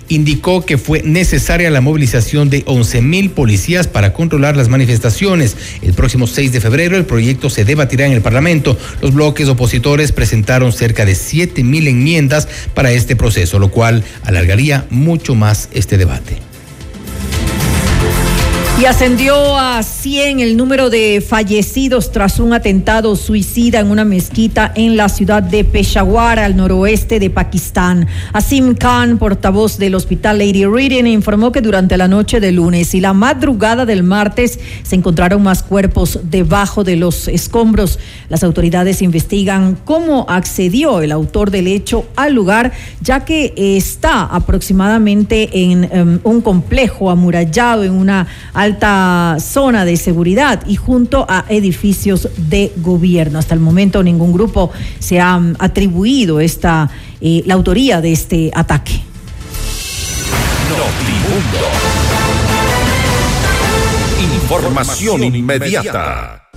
indicó que fue necesaria la movilización de 11 mil policías para controlar las manifestaciones. El próximo 6 de febrero el proyecto se debatirá en el Parlamento. Los bloques opositores presentaron cerca de 7 mil enmiendas para este proceso, lo cual alargaría mucho más este debate. Y ascendió a 100 el número de fallecidos tras un atentado suicida en una mezquita en la ciudad de Peshawar, al noroeste de Pakistán. Asim Khan, portavoz del hospital Lady Reading, informó que durante la noche del lunes y la madrugada del martes se encontraron más cuerpos debajo de los escombros. Las autoridades investigan cómo accedió el autor del hecho al lugar, ya que está aproximadamente en em, un complejo amurallado en una zona de seguridad y junto a edificios de gobierno. Hasta el momento ningún grupo se ha mm, atribuido esta eh, la autoría de este ataque. Información inmediata.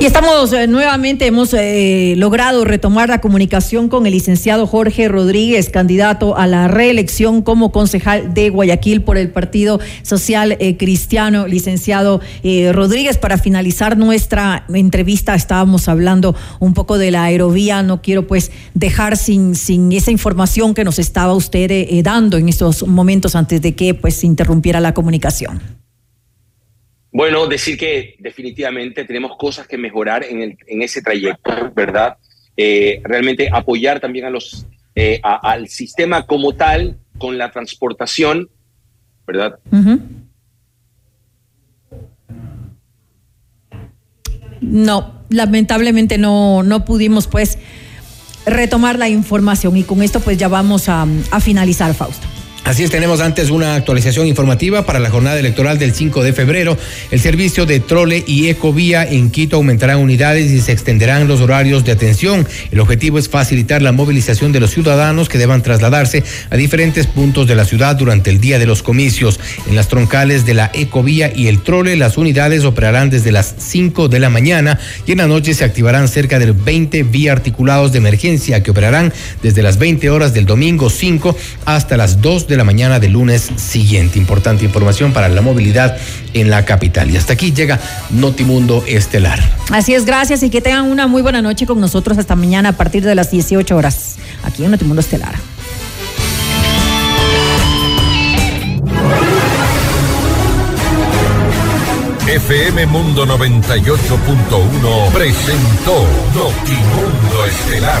Y estamos eh, nuevamente, hemos eh, logrado retomar la comunicación con el licenciado Jorge Rodríguez, candidato a la reelección como concejal de Guayaquil por el Partido Social eh, Cristiano. Licenciado Rodríguez, para finalizar nuestra entrevista, estábamos hablando un poco de la aerovía. No quiero pues dejar sin, sin esa información que nos estaba usted dando en estos momentos antes de que pues interrumpiera la comunicación. Bueno, decir que definitivamente tenemos cosas que mejorar en, el, en ese trayecto, ¿verdad? Eh, realmente apoyar también a los, eh, al sistema como tal con la transportación, ¿verdad? No, lamentablemente no, no pudimos pues retomar la información y con esto pues ya vamos a, a finalizar, Fausto. Así es, tenemos antes una actualización informativa para la jornada electoral del 5 de febrero. El servicio de trole y ecovía en Quito aumentarán unidades y se extenderán los horarios de atención. El objetivo es facilitar la movilización de los ciudadanos que deban trasladarse a diferentes puntos de la ciudad durante el día de los comicios. En las troncales de la ecovía y el trole, las unidades operarán desde las 5 de la mañana y en la noche se activarán cerca de 20 vía articulados de emergencia que operarán desde las 20 horas del domingo 5 hasta las 2 de la mañana del lunes siguiente. Importante información para la movilidad en la capital. Y hasta aquí llega Notimundo Estelar. Así es, gracias y que tengan una muy buena noche con nosotros hasta mañana a partir de las 18 horas aquí en Notimundo Estelar. FM Mundo 98.1 presentó Notimundo Estelar.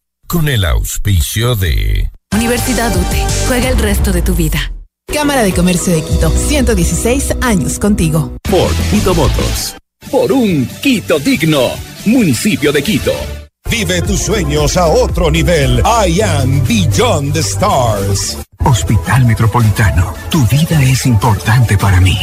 Con el auspicio de... Universidad UTE. Juega el resto de tu vida. Cámara de Comercio de Quito. 116 años contigo. Por Quito Motos. Por un Quito digno. Municipio de Quito. Vive tus sueños a otro nivel. I am Beyond the Stars. Hospital Metropolitano. Tu vida es importante para mí.